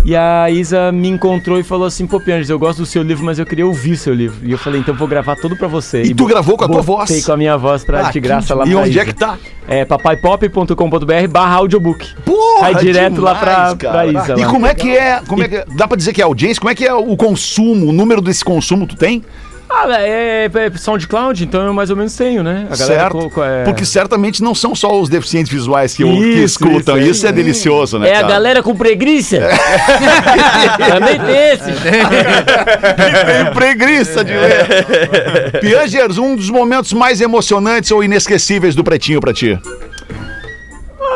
E a Isa me encontrou e falou assim: Pô, Pianges, eu gosto do seu livro, mas eu queria ouvir seu livro. E eu falei: Então vou gravar tudo pra você. E tu gravou com a tua botei voz? com a minha voz pra, Ah, de graça lá E onde Isa. é que tá? É papaipop.com.br barra audiobook. Porra, Vai direto lá pra, demais, pra cara. Isa. E lá. como é que é? Como é que, dá pra dizer que é audiência? Como é que é o consumo, o número desse consumo tu tem? Ah, é, é SoundCloud, então eu mais ou menos tenho, né? A certo? co- co- é... Porque certamente não são só os deficientes visuais que, o- que Isso, escutam. Isso, isso, é delicioso, né? É a cara? galera com preguiça. Também tem esse. Tem preguiça de ler. Piangers, um dos momentos mais emocionantes ou inesquecíveis do Pretinho pra ti.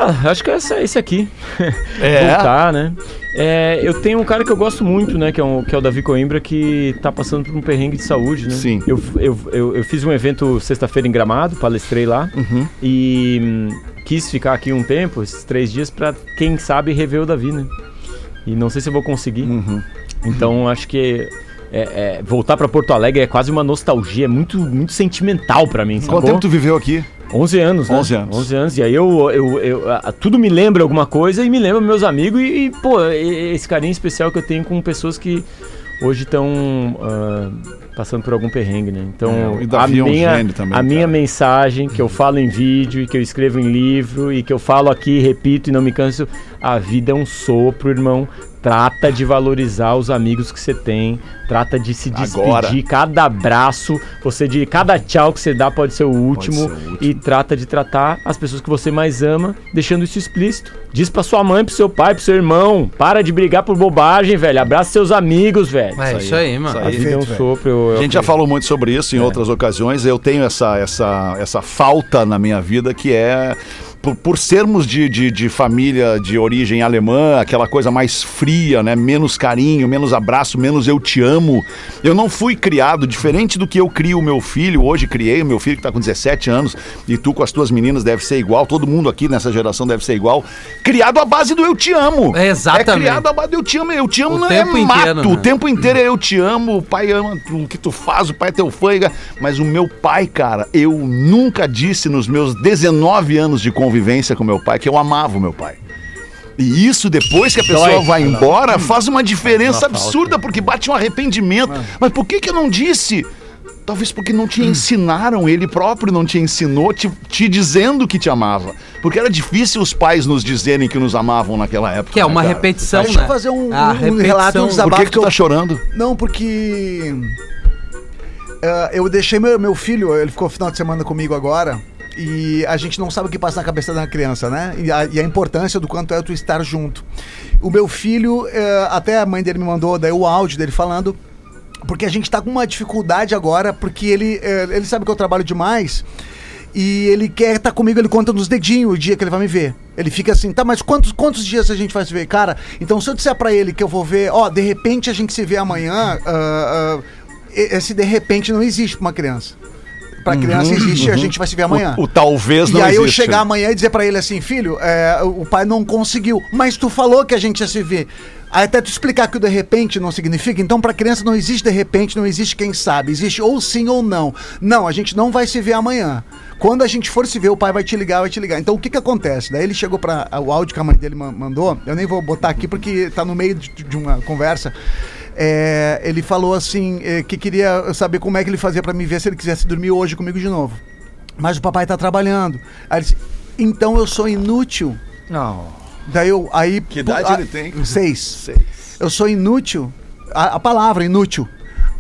Ah, acho que é esse, esse aqui. É? Voltar, né? É, eu tenho um cara que eu gosto muito, né? Que é, um, que é o Davi Coimbra, que tá passando por um perrengue de saúde, né? Sim. Eu, eu, eu, eu fiz um evento sexta-feira em Gramado, palestrei lá. Uhum. E hum, quis ficar aqui um tempo, esses três dias, pra quem sabe rever o Davi, né? E não sei se eu vou conseguir. Uhum. Então acho que é, é, voltar pra Porto Alegre é quase uma nostalgia, é muito, muito sentimental pra mim. Quanto tempo tu viveu aqui? 11 anos, né? 11 anos. 11 anos. E aí eu, eu, eu- a- tudo me lembra alguma coisa e me lembra meus amigos e, e, pô, esse carinho especial que eu tenho com pessoas que hoje estão passando por algum perrengue, né? Então, É, a é um minha, gênio também, a minha mensagem que eu falo em vídeo e que eu escrevo em livro e que eu falo aqui, repito e não me canso, a vida é um sopro, irmão. Trata de valorizar os amigos que você tem, trata de se despedir, Agora. cada abraço, você de cada tchau que você dá pode ser o último, ser o último. e trata de tratar as pessoas que você mais ama, deixando isso explícito. Diz pra sua mãe, pro seu pai, pro seu irmão, para de brigar por bobagem, velho. Abraça seus amigos, velho. É isso aí, mano. A vida é um sopro. eu- eu A gente já falou muito sobre isso em É. outras ocasiões. Eu tenho essa, essa, essa falta na minha vida que é. Por, por sermos de, de, de família de origem alemã, aquela coisa mais fria, né? Menos carinho, menos abraço, menos eu te amo. Eu não fui criado, diferente do que eu crio o meu filho, hoje criei o meu filho que tá com 17 anos, e tu com as tuas meninas deve ser igual, todo mundo aqui nessa geração deve ser igual. Criado à base do eu te amo. É, exatamente. É criado à base do eu te amo, eu te amo O não é inteiro, mato. né? O tempo inteiro é eu te amo, o pai ama o que tu faz, o pai é teu fã. Mas o meu pai, cara, eu nunca disse nos meus 19 anos de convivência com meu pai que eu amava o meu pai. E isso, depois que a pessoa Dói. vai embora, faz uma diferença absurda, porque bate um arrependimento. Mas por que, que eu não disse? Talvez porque não te ensinaram, ele próprio não te ensinou, te, te dizendo que te amava. Porque era difícil os pais nos dizerem que nos amavam naquela época. Que é né, uma cara? repetição, Deixa eu né? fazer um, um repetição. relato um Por desabafo que, que tu eu- tá chorando? Não, porque. eh, eu deixei meu, meu filho, ele ficou final de semana comigo agora. E a gente não sabe o que passa na cabeça da criança, né? E a, e a importância do quanto é tu estar junto. O meu filho, eh, até a mãe dele me mandou daí o áudio dele falando. Porque a gente tá com uma dificuldade agora, porque ele, eh, ele sabe que eu trabalho demais. E ele quer estar comigo, ele conta nos dedinhos o dia que ele vai me ver. Ele fica assim, tá, mas quantos, quantos dias a gente vai se ver? Cara, então se eu disser pra ele que eu vou ver, ó, de repente a gente se vê amanhã, ah, e- esse de repente não existe pra uma criança. Pra criança existe, a gente vai se ver amanhã. O, o talvez E não aí eu existe. chegar amanhã e dizer pra ele assim, filho, é, o pai não conseguiu, mas tu falou que a gente ia se ver. Aí até tu explicar que o de repente não significa, então pra criança não existe de repente, não existe quem sabe, existe ou sim ou não. Não, a gente não vai se ver amanhã. Quando a gente for se ver, o pai vai te ligar, vai te ligar. Então o que que acontece? Daí ele chegou para o áudio que a mãe dele ma- mandou, eu nem vou botar aqui porque tá no meio de, de uma conversa. É, ele falou assim é, que queria saber como é que ele fazia pra me ver se ele quisesse dormir hoje comigo de novo. Mas o papai tá trabalhando. Aí ele disse, então eu sou inútil. Não. Daí eu. Aí, Que idade ele tem? Seis. Eu sou inútil. A, a palavra inútil.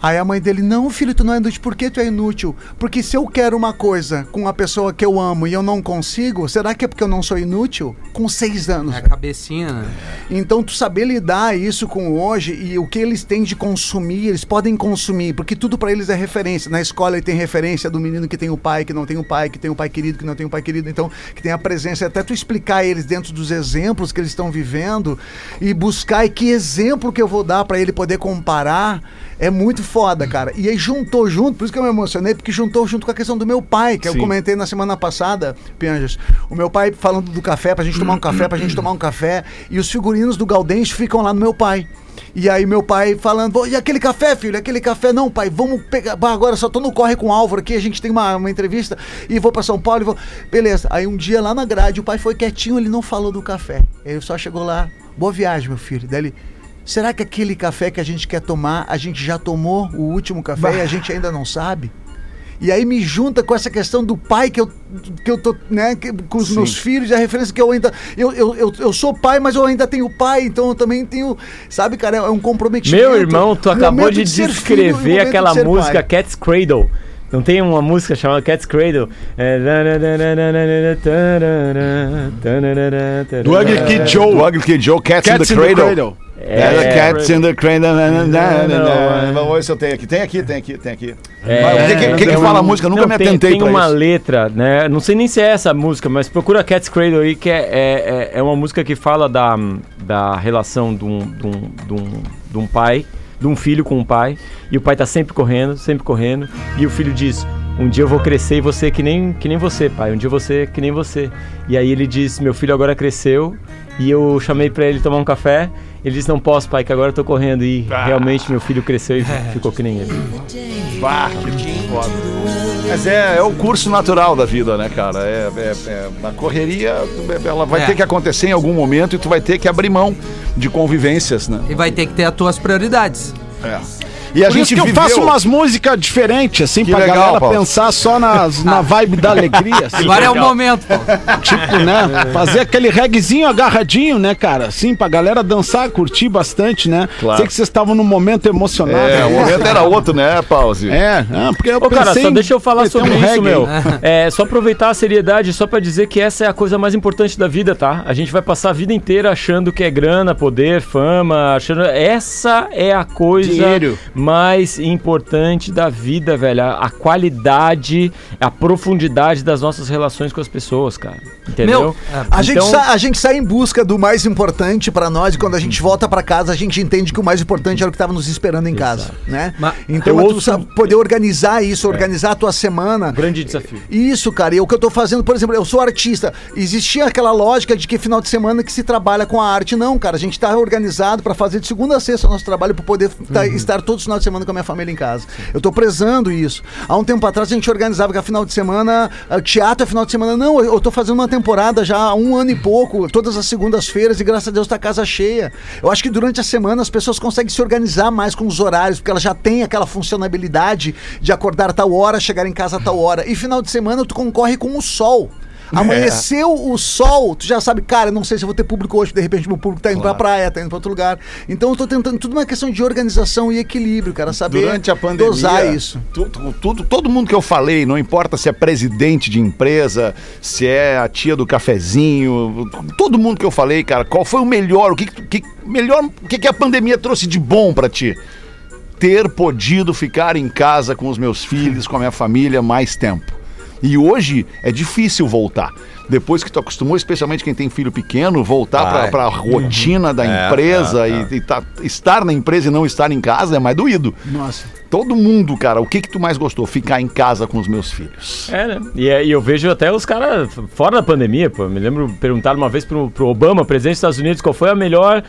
Aí a mãe dele, não, filho, tu não é inútil. Por que tu é inútil? Porque se eu quero uma coisa com a pessoa que eu amo e eu não consigo, será que é porque eu não sou inútil? Com seis anos. É a cabecinha, né? Então, tu saber lidar isso com hoje e o que eles têm de consumir, eles podem consumir, porque tudo pra eles é referência. Na escola ele tem referência do menino que tem o pai, que não tem o pai, que tem o pai querido, que não tem o pai querido, então que tem a presença. Até tu explicar a eles dentro dos exemplos que eles estão vivendo e buscar e que exemplo que eu vou dar pra ele poder comparar é muito foda, cara. E aí juntou junto, por isso que eu me emocionei, porque juntou junto com a questão do meu pai, que eu Sim. comentei na semana passada, Pianjas. O meu pai falando do café, pra gente tomar um café, pra gente tomar um café, e os figurinos do Gaudêncio ficam lá no meu pai. E aí meu pai falando, "Pô, e aquele café, filho? Aquele café? Não, pai, vamos pegar. Bah, agora só tô no corre com o Álvaro aqui, a gente tem uma, uma entrevista e vou pra São Paulo e vou. Beleza. Aí um dia lá na grade, o pai foi quietinho, ele não falou do café. Ele só chegou lá, boa viagem, meu filho. Daí ele. Será que aquele café que a gente quer tomar, a gente já tomou o último café e a gente ainda não sabe? E aí me junta com essa questão do pai que eu, que eu tô, né, que- com os meus filhos, e a referência que eu ainda. Eu, eu, eu, eu sou pai, mas eu ainda tenho pai, então eu também tenho. Sabe, cara, é um comprometimento. Meu irmão, tu acabou de filho e o descrever momento aquela de música pai. Cat's Cradle. Não tem uma música chamada Cat's Cradle? É... Do Ugly Kid Joe. O Ugly Kid Joe, Cats, Cats in the Cradle. É, in the Cradle. Na, na, na, na, na. Vamos ver se eu tenho aqui. Tem aqui, tem aqui, tem aqui. É, Mas o que, que, que, que não, fala a música? Eu nunca não, me tem- atentei Tem pra uma isso. letra, né? Não sei nem se é essa a música, mas procura Cat's Cradle aí, que é, é, é- é uma música que fala da, da relação de um, de, um, de, um, de um pai, de um filho com um pai, e o pai tá sempre correndo, sempre correndo, e o filho diz. Um dia eu vou crescer e você que nem, que nem você, pai. Um dia você que nem você. E aí ele diz: Meu filho agora cresceu. E eu chamei pra ele tomar um café. Ele disse: Não posso, pai, que agora eu tô correndo. E realmente meu filho cresceu e ficou que nem ele. Bah, que foda. Mas é, é o curso natural da vida, né, cara? É, é- é- a correria, ela vai É. ter que acontecer em algum momento e tu vai ter que abrir mão de convivências, né? E vai ter que ter as tuas prioridades. É. E a Por gente isso que eu viveu... faço umas músicas diferentes, assim, Que pra legal, galera Paulo. pensar só nas, na vibe da alegria. assim. Agora é o momento, Paulo. Tipo, né? Fazer aquele reggaezinho agarradinho, né, cara? Assim, pra galera dançar, curtir bastante, né? Claro. Sei que vocês estavam num momento emocionado. É, o momento era outro, né, Pause? É, ah, porque eu Ô, cara, só deixa eu falar sobre um isso, reggae. meu. É, só aproveitar a seriedade, só pra dizer que essa é a coisa mais importante da vida, tá? A gente vai passar a vida inteira achando que é grana, poder, fama, achando. Essa é a coisa Dinheiro. Mais importante da vida, velho. A, a qualidade, a profundidade das nossas relações com as pessoas, cara. Entendeu? Meu, é, A, gente Então- sa- a gente sai em busca do mais importante pra nós e quando a gente volta pra casa a gente entende que o mais importante era o que tava nos esperando em casa, né? Ma- então Eu é tu ouço- poder organizar isso, organizar a tua semana. Grande desafio. Isso, cara, e o que eu tô fazendo, por exemplo, eu sou artista. Existia aquela lógica de que final de semana que se trabalha com a arte. Não, cara, a gente tá organizado pra fazer de segunda a sexta o nosso trabalho pra poder tá- estar todos os finais de semana com a minha família em casa. Eu tô prezando isso. Há um tempo atrás a gente organizava que a final de semana, ah, teatro é final de semana. Não, eu tô fazendo uma temporada já há um ano e pouco, todas as segundas-feiras, e graças a Deus tá a casa cheia. Eu acho que durante a semana as pessoas conseguem se organizar mais com os horários, porque elas já têm aquela funcionalidade de acordar a tal hora, chegar em casa a tal hora. E final de semana tu concorre com o sol. Amanheceu o sol, tu já sabe, cara, não sei se eu vou ter público hoje, de repente meu público tá indo pra praia, tá indo pra outro lugar. Então eu tô tentando, tudo uma questão de organização e equilíbrio, cara, saber Durante a pandemia, dosar isso. tu- tu- tudo- todo mundo que eu falei, não importa se é presidente de empresa, se é a tia do cafezinho, todo mundo que eu falei, cara, qual foi o melhor, o que, que melhor, o que, que a pandemia trouxe de bom pra ti? Ter podido ficar em casa com os meus filhos, com a minha família mais tempo. E hoje é difícil voltar. Depois que tu acostumou, especialmente quem tem filho pequeno, voltar Vai. para a rotina da É, empresa é, e, e tá- estar na empresa e não estar em casa é mais doído. Nossa. Todo mundo, cara, o que que tu mais gostou? Ficar em casa com os meus filhos. É, né? E, é- e eu vejo até os caras fora da pandemia, pô. Me lembro, perguntaram uma vez pro, pro Obama, presidente dos Estados Unidos, qual foi a melhor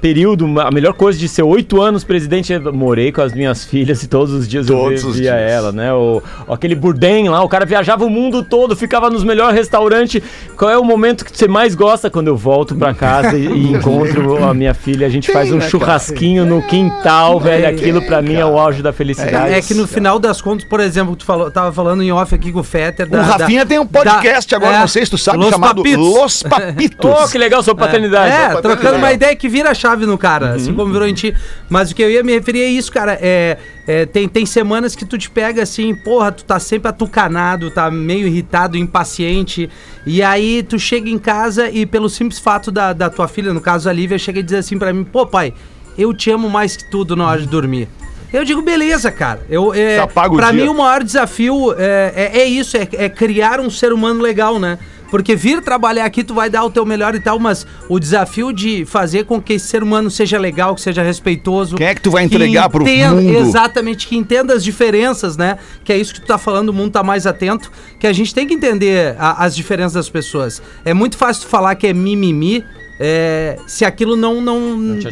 período, a melhor coisa de ser oito anos presidente, eu morei com as minhas filhas e todos os dias Todos eu via ela, né? O, aquele Burden lá, o cara viajava o mundo todo, ficava nos melhores restaurantes. Qual é o momento que você mais gosta quando eu volto pra casa e, e encontro a minha filha? A gente faz um churrasquinho no quintal, velho. Aquilo pra mim é o auge da felicidade. É que no final das contas, por exemplo, tu falou, tava falando em off aqui com o Fetter. O Rafinha tem um podcast agora, não sei se tu sabe, é, Los chamado Papitos. Los Papitos. Oh, que legal sobre paternidade. É, Só pra trocando uma ideia que vira a chave no cara, assim como virou em ti. Mas o que eu ia me referir é isso, cara. É, é, tem, tem semanas que tu te pega assim, porra, tu tá sempre atucanado, tá meio irritado, impaciente. E aí tu chega em casa e pelo simples fato da, da tua filha, no caso a Lívia, chega e diz assim pra mim, pô pai, eu te amo mais que tudo na hora de dormir. Eu digo, beleza, cara. Eu, é, pra dia. mim, o maior desafio é, é, é isso, é, é criar um ser humano legal, né? Porque vir trabalhar aqui, tu vai dar o teu melhor e tal, mas o desafio de fazer com que esse ser humano seja legal, que seja respeitoso. Quem é que tu vai entregar pro entenda- mundo? Exatamente, que entenda as diferenças, né? Que é isso que tu tá falando, o mundo tá mais atento, que a gente tem que entender a- as diferenças das pessoas. É muito fácil tu falar que é mimimi, é, se aquilo não, não,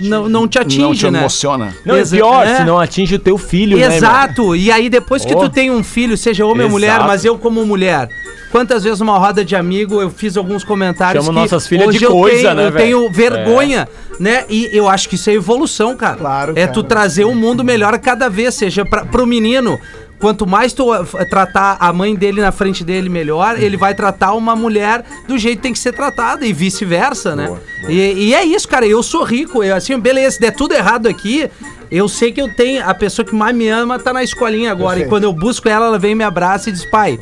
não, não te atinge, Não te né? emociona. Não, é Exa- pior, é. se não atinge o teu filho, né? Exato. e aí, depois que Oh. tu tem um filho, seja homem ou mulher, Exato. mas eu como mulher. Quantas vezes numa roda de amigo eu fiz alguns comentários Chama que nossas filhas hoje de eu coisa, tenho, né, eu tenho vergonha, né? E eu acho que isso é evolução, cara. Claro, É cara. tu trazer um mundo melhor cada vez, seja pra, pro menino. Quanto mais tu f- tratar a mãe dele na frente dele melhor, ele vai tratar uma mulher do jeito que tem que ser tratada e vice-versa, né? E, e é isso, cara. Eu sou rico. Eu, assim, beleza, se der tudo errado aqui, eu sei que eu tenho. A pessoa que mais me ama tá na escolinha agora. Perfeito. E quando eu busco ela, ela vem me abraça e diz, pai.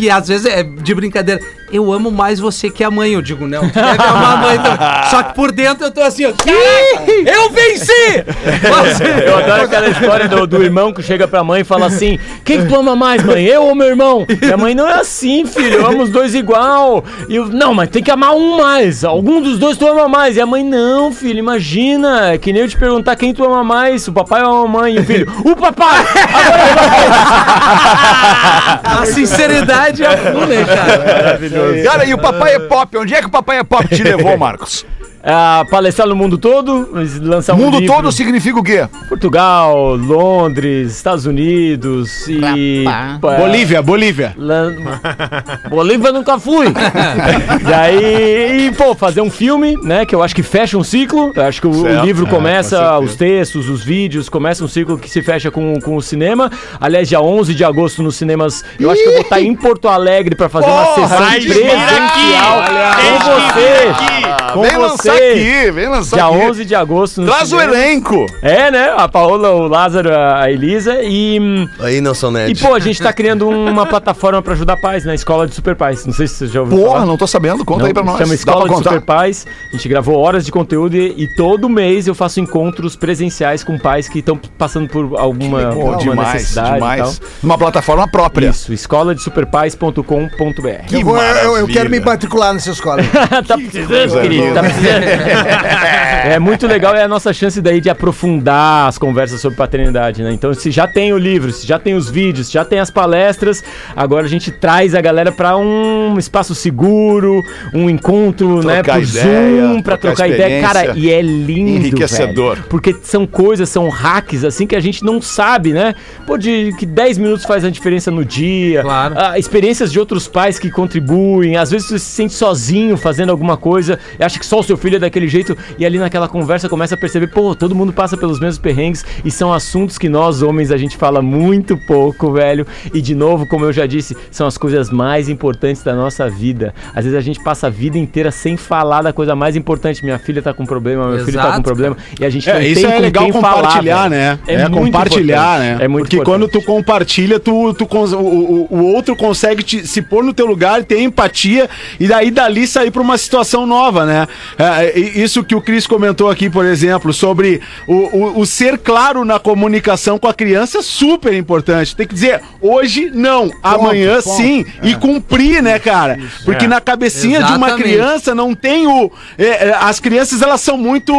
E às vezes é de brincadeira. Eu amo mais você que a mãe. Eu digo, não, tu deve amar a mãe também. Só que por dentro eu tô assim, ó. "Caraca, Eu venci! Mas- Eu adoro aquela história do, do irmão que chega pra mãe e fala assim: Quem que tu ama mais, mãe? Eu ou meu irmão? Minha mãe não é assim, filho. Eu amo os dois igual. E eu, não, mas tem que amar um mais. Algum dos dois tu ama mais. E a mãe, não, filho, imagina. É que nem eu te perguntar quem tu ama mais, o papai ou a mamãe. E o filho, o papai! A sinceridade é a full, né, cara? Cara, e o Papai é Pop? Onde é que o Papai é Pop te levou, Marcos? Ah, palestrar no mundo todo, lançar O um mundo todo significa o quê? Portugal, Londres, Estados Unidos e. Pa- Bolívia, Bolívia. Lan- Bolívia nunca fui. Daí, e, pô, fazer um filme, né? Que eu acho que fecha um ciclo. Eu acho que o, o livro É, começa, com certeza. os textos, os vídeos, começa um ciclo que se fecha com, com o cinema. Aliás, dia 11 de agosto nos cinemas, eu acho que eu vou estar em Porto Alegre pra fazer uma Porra, sessão vir aqui, presencial com você. Com vem lançar você. aqui, vem lançar Dia aqui. 11 de agosto Traz o cinemas. elenco. É, né? A Paola, o Lázaro, a Elisa e. hum, Aí não são E, pô, a gente tá criando uma plataforma pra ajudar pais na Escola de Super Pais. Não sei se você já ouviu Porra, falar. não tô sabendo. Conta aí pra nós. Chama Escola pra de contar? Super Pais. A gente gravou horas de conteúdo e, e todo mês eu faço encontros presenciais com pais que estão passando por alguma, Pô, alguma demais, necessidade demais. Numa plataforma própria. Isso, escola de superpais.com.br. Eu, vou- eu- eu maravilha. quero me matricular nessa escola. tá precisando, querido, tá precisando. É muito legal, é a nossa chance daí de aprofundar as conversas sobre paternidade, né? Então, se já tem o livro, se já tem os vídeos, se já tem as palestras, agora a gente traz a galera pra um espaço seguro, um encontro, né, Trocar por ideia, Zoom, pra trocar trocar ideia. Cara, e é lindo, Enriquecedor. velho. Porque são coisas, são hacks, assim, que a gente não sabe, né? Pô, de que 10 minutos faz a diferença no dia. Claro. Ah, experiências de outros pais que contribuem. Às vezes você se sente sozinho fazendo alguma coisa e acha que só o seu filho é daquele jeito. E ali naquela conversa começa a perceber, pô, todo mundo passa pelos mesmos perrengues e são assuntos que nós, homens, a gente fala muito pouco, velho. E de novo, como eu já disse, são as coisas mais importantes da nossa vida. Às vezes a gente passa a vida inteira sem falar da coisa mais importante. Minha filha tá com problema, meu filho tá Exato, com problema. E a gente É, não isso tem é com legal quem falar, compartilhar, velho. né? É, muito compartilhar, importante. né? É muito Porque importante. quando tu compartilha, tu, tu o, o, o outro consegue te- se pôr no teu lugar, ter empatia e daí dali sair para uma situação nova, né? É, isso que o Cris comentou aqui, por exemplo, sobre o, o, o ser claro na comunicação com a criança é super importante. Tem que dizer hoje não, amanhã ponto. sim e cumprir, né, cara? Porque É. na cabecinha de uma Exatamente. criança não tem o é, é, as crianças elas são muito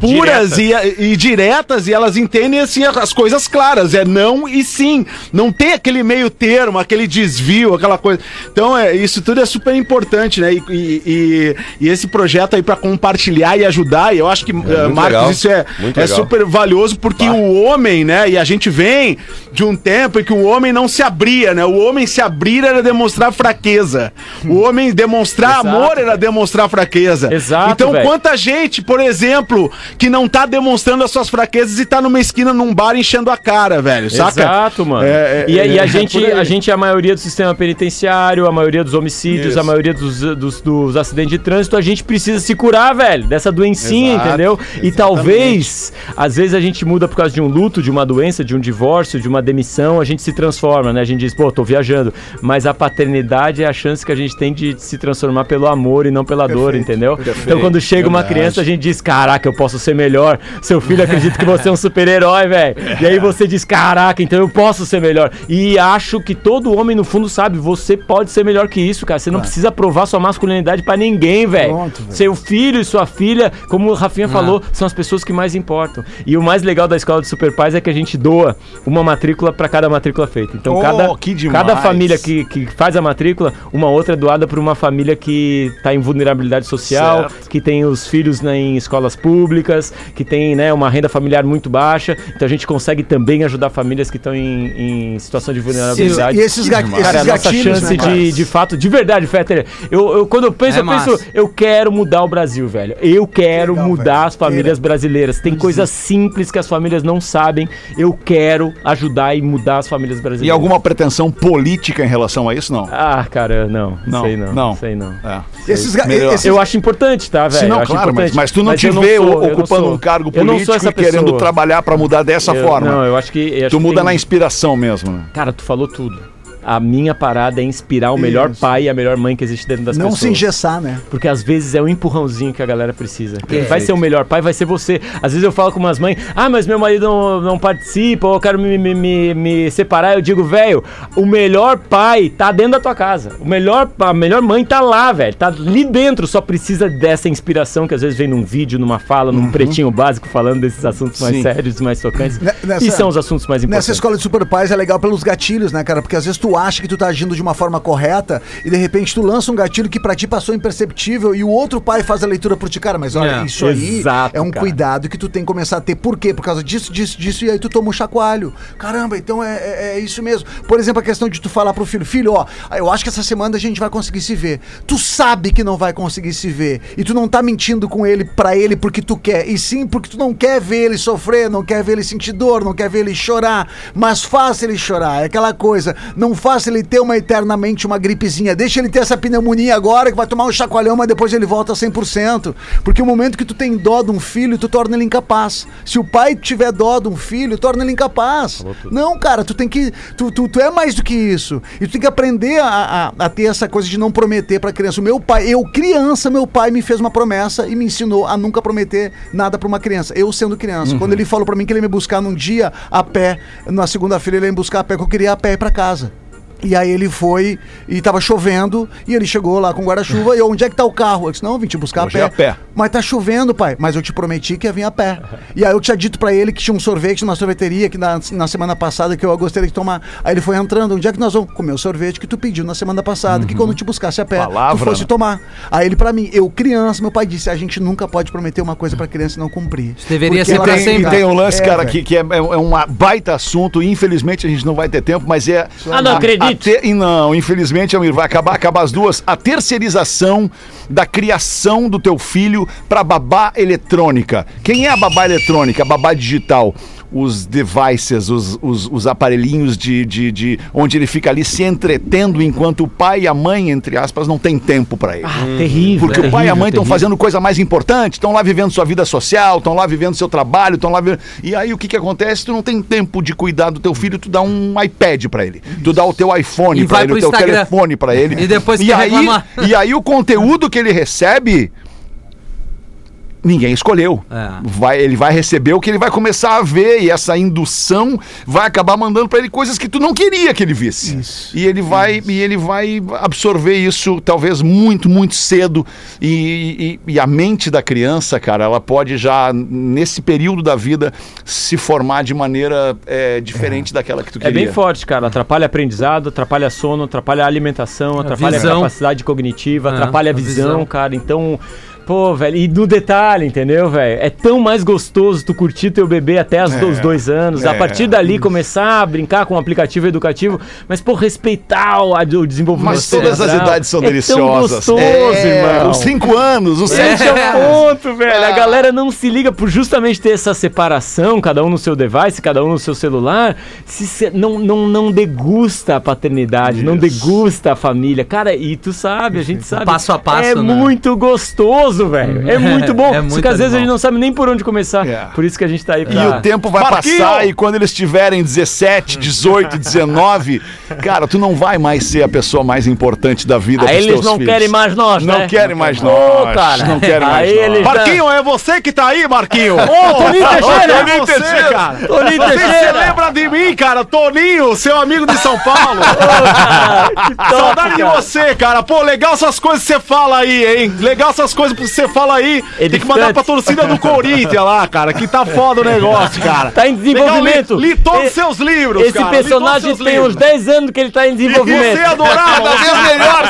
puras e, e diretas e elas entendem assim as coisas claras, é não e sim. Não tem aquele meio termo, aquele desvio, aquela coisa. Então, é, isso tudo é super importante, né? E, e- e- e esse projeto aí para compartilhar e ajudar. E eu acho que, eh, muito Marcos, legal. isso é, Muito é legal. super valioso porque o homem, né? E a gente vem de um tempo em que o homem não se abria, né? O homem se abrir era demonstrar fraqueza. O homem demonstrar Exato, amor era demonstrar fraqueza. Exato, Então, velho. quanta gente, por exemplo, que não tá demonstrando as suas fraquezas e tá numa esquina num bar enchendo a cara, velho, saca? Exato, mano. É, é, e, a- e a, é gente, a gente é a maioria do sistema penitenciário, a maioria dos homicídios, Isso. a maioria dos, dos, dos acidentes de trânsito, a gente precisa se curar, velho, dessa doencinha, Exato, entendeu? E talvez, às vezes a gente muda por causa de um luto, de uma doença, de um divórcio, de uma demissão, a gente se transforma, né? A gente diz, pô, tô viajando. Mas a paternidade é a chance que a gente tem de se transformar pelo amor e não pela dor, entendeu? Então quando chega uma criança, a gente diz, caraca, eu posso ser melhor. Seu filho acredita que você é um super-herói, velho. E aí você diz, caraca, então eu posso ser melhor. E acho que todo homem, no fundo, sabe, você pode ser melhor que isso, cara. Você não precisa provar sua masculinidade pra ninguém, velho. Pronto, velho. Seu filho e sua filha, como o Rafinha falou, são as pessoas que mais importam. E o mais legal da escola de Super Pais é que a gente doa uma matrícula pra cada matrícula feita. Então, Oh, cada, cada família que, que faz a matrícula, uma outra é doada pra uma família que tá em vulnerabilidade social, Certo. que tem os filhos né, em escolas públicas, que tem né, uma renda familiar muito baixa. Então, a gente consegue também ajudar famílias que estão em, em situação de vulnerabilidade. E esses, ga esses Cara, a nossa gatilhos, chance né, de, de fato, de verdade, Fetter. Eu, eu- quando eu penso, É eu penso, eu quero mudar o Brasil, velho. Eu quero Legal, mudar velho. as famílias brasileiras. Tem coisas simples que as famílias não sabem. Eu quero ajudar e mudar as famílias brasileiras. E alguma pretensão política em relação a isso, não? Ah, cara, não. Não, sei não. não. Sei não. É. Esses, ga- Melhor. esses- Eu acho importante, tá, velho? Sim, não, claro, mas, mas tu não te eu vê sou- ocupando um cargo político e querendo pessoa. trabalhar pra mudar dessa Eu- forma. Não, eu acho que. eu acho tu que muda tem- na inspiração mesmo, né? Cara, tu falou tudo. A minha parada é inspirar o melhor Isso. pai e a melhor mãe que existe dentro das não pessoas. se engessar, né? Porque às vezes é um empurrãozinho que a galera precisa. Quem vai Perfeito. ser o melhor pai vai ser você. Às vezes eu falo com umas mães, ah, mas meu marido não, não participa, ou eu quero me, me, me, me separar. Eu digo, velho, o melhor pai tá dentro da tua casa. O melhor, a melhor mãe tá lá, velho. Tá ali dentro, só precisa dessa inspiração que às vezes vem num vídeo, numa fala, num pretinho básico falando desses assuntos mais Sim. sérios, mais tocantes. Ne- nessa- e são os assuntos mais importantes. Nessa escola de super pais é legal pelos gatilhos, né, cara? Porque às vezes tu acha que tu tá agindo de uma forma correta e de repente tu lança um gatilho que pra ti passou imperceptível e o outro pai faz a leitura por ti. Cara, mas olha, É, isso aí exato, é um cara. cuidado que tu tem que começar a ter. Por quê? Por causa disso, disso, disso, e aí tu toma um chacoalho. Caramba, então é, é- é isso mesmo. Por exemplo, a questão de tu falar pro filho, filho, ó, eu acho que essa semana a gente vai conseguir se ver. Tu sabe que não vai conseguir se ver. E tu não tá mentindo com ele pra ele porque tu quer. E sim porque tu não quer ver ele sofrer, não quer ver ele sentir dor, não quer ver ele chorar. Mas faça ele chorar. É aquela coisa. Não faça ele ter uma eternamente uma gripezinha. Deixa ele ter essa pneumonia agora que vai tomar um chacoalhão, mas depois ele volta a 100%. Porque o momento que tu tem dó de um filho, tu torna ele incapaz. Se o pai tiver dó de um filho, torna ele incapaz. Não, cara, tu tem que. Tu, tu, tu é mais do que isso. E tu tem que aprender a, a, a ter essa coisa de não prometer pra criança. O meu pai, eu criança, meu pai me fez uma promessa e me ensinou a nunca prometer nada pra uma criança. Eu sendo criança. Quando ele falou pra mim que ele ia me buscar num dia a pé, na segunda-feira ele ia me buscar a pé, que eu queria a pé ir pra casa. E aí ele foi e tava chovendo e ele chegou lá com guarda-chuva e eu, onde é que tá o carro? Eu disse, não, eu vim te buscar Hoje a é a pé. pé. Mas tá chovendo, pai. Mas eu te prometi que ia vir a pé. E aí eu tinha dito pra ele que tinha um sorvete numa sorveteria que na, na semana passada que eu gostaria de tomar. Aí ele foi entrando, onde é que nós vamos comer o sorvete que tu pediu na semana passada, que quando eu te buscasse a pé, Palavra, tu fosse né? tomar. Aí ele pra mim, eu criança, meu pai disse, a gente nunca pode prometer uma coisa pra criança e não cumprir. Isso deveria ser ela pra vai E sempre. ficar- tem um lance, É, cara, velho. que, que é, é um baita assunto. Infelizmente a gente não vai ter tempo, mas é. Ah, não acredito. E não, infelizmente, Almir, vai acabar, acabar as duas. A terceirização da criação do teu filho pra babá eletrônica. Quem é a babá eletrônica? A babá digital. Os devices, os, os, os aparelhinhos de, de, de- onde ele fica ali se entretendo enquanto o pai e a mãe, entre aspas, não tem tempo pra ele. Ah, terrível. Porque o pai e a terrível, mãe estão terrível. fazendo coisa mais importante, estão lá vivendo sua vida social, estão lá vivendo seu trabalho, estão lá vivendo... E aí o que que acontece? Tu não tem tempo de cuidar do teu filho, tu dá um iPad pra ele. Tu dá o teu iPhone vai ele, o teu Instagram. telefone pra ele. E depois e aí, reclamar. e aí o conteúdo que ele recebe Ninguém escolheu. É. Vai, ele vai receber o que ele vai começar a ver e essa indução vai acabar mandando pra ele coisas que tu não queria que ele visse. Isso. E ele vai e ele vai absorver isso talvez muito muito cedo e, e- e a mente da criança, cara, ela pode já nesse período da vida se formar de maneira é, diferente daquela que tu É queria. bem forte, cara. Atrapalha aprendizado, atrapalha sono, atrapalha alimentação, atrapalha visão. capacidade cognitiva, É, atrapalha a a visão, visão. cara. Então, Pô, velho, e no detalhe, entendeu, velho? É tão mais gostoso tu curtir teu bebê até os, os dois anos. a é, partir dali começar a brincar com um aplicativo educativo, mas, pô, respeitar o, a- o desenvolvimento Mas todas as cerebral. idades são é Tão deliciosas. gostoso, irmão. Os cinco anos, os sete é o ponto, velho. A galera não se liga por justamente ter essa separação, cada um no seu device, cada um no seu celular. Se se- não, não, não degusta a paternidade, não degusta a família. Cara, e tu sabe, a gente sabe. Passo a passo, É né? muito gostoso, velho. É muito bom. É Só muito que às vezes a gente não sabe nem por onde começar. É. Por isso que a gente tá aí pra... E o tempo vai Marquinho! passar e quando eles tiverem 17, 18, 19, cara, tu não vai mais ser a pessoa mais importante da vida Aí dos eles teus não filhos. querem mais nós, né? Não querem mais Ô, nós. cara. Não querem mais Aí nós. Marquinho, é você que tá aí, Marquinho? Ô, Toninho Teixeira! É você, cara. Toninho Você Teixeira! lembra de mim, cara? Toninho, seu amigo de São Paulo. Que top, Saudade de você, cara. Pô, legal essas coisas que você fala aí, hein? Legal essas coisas que você fala aí. Tem que mandar pra torcida do Corinthians lá, cara, que tá foda o negócio, cara. Tá em desenvolvimento. Legal, li, li todos E- os seus livros, Esse cara. personagem tem livros. uns 10 anos que ele tá em E desenvolvimento. você é adorado. Cada vez melhor,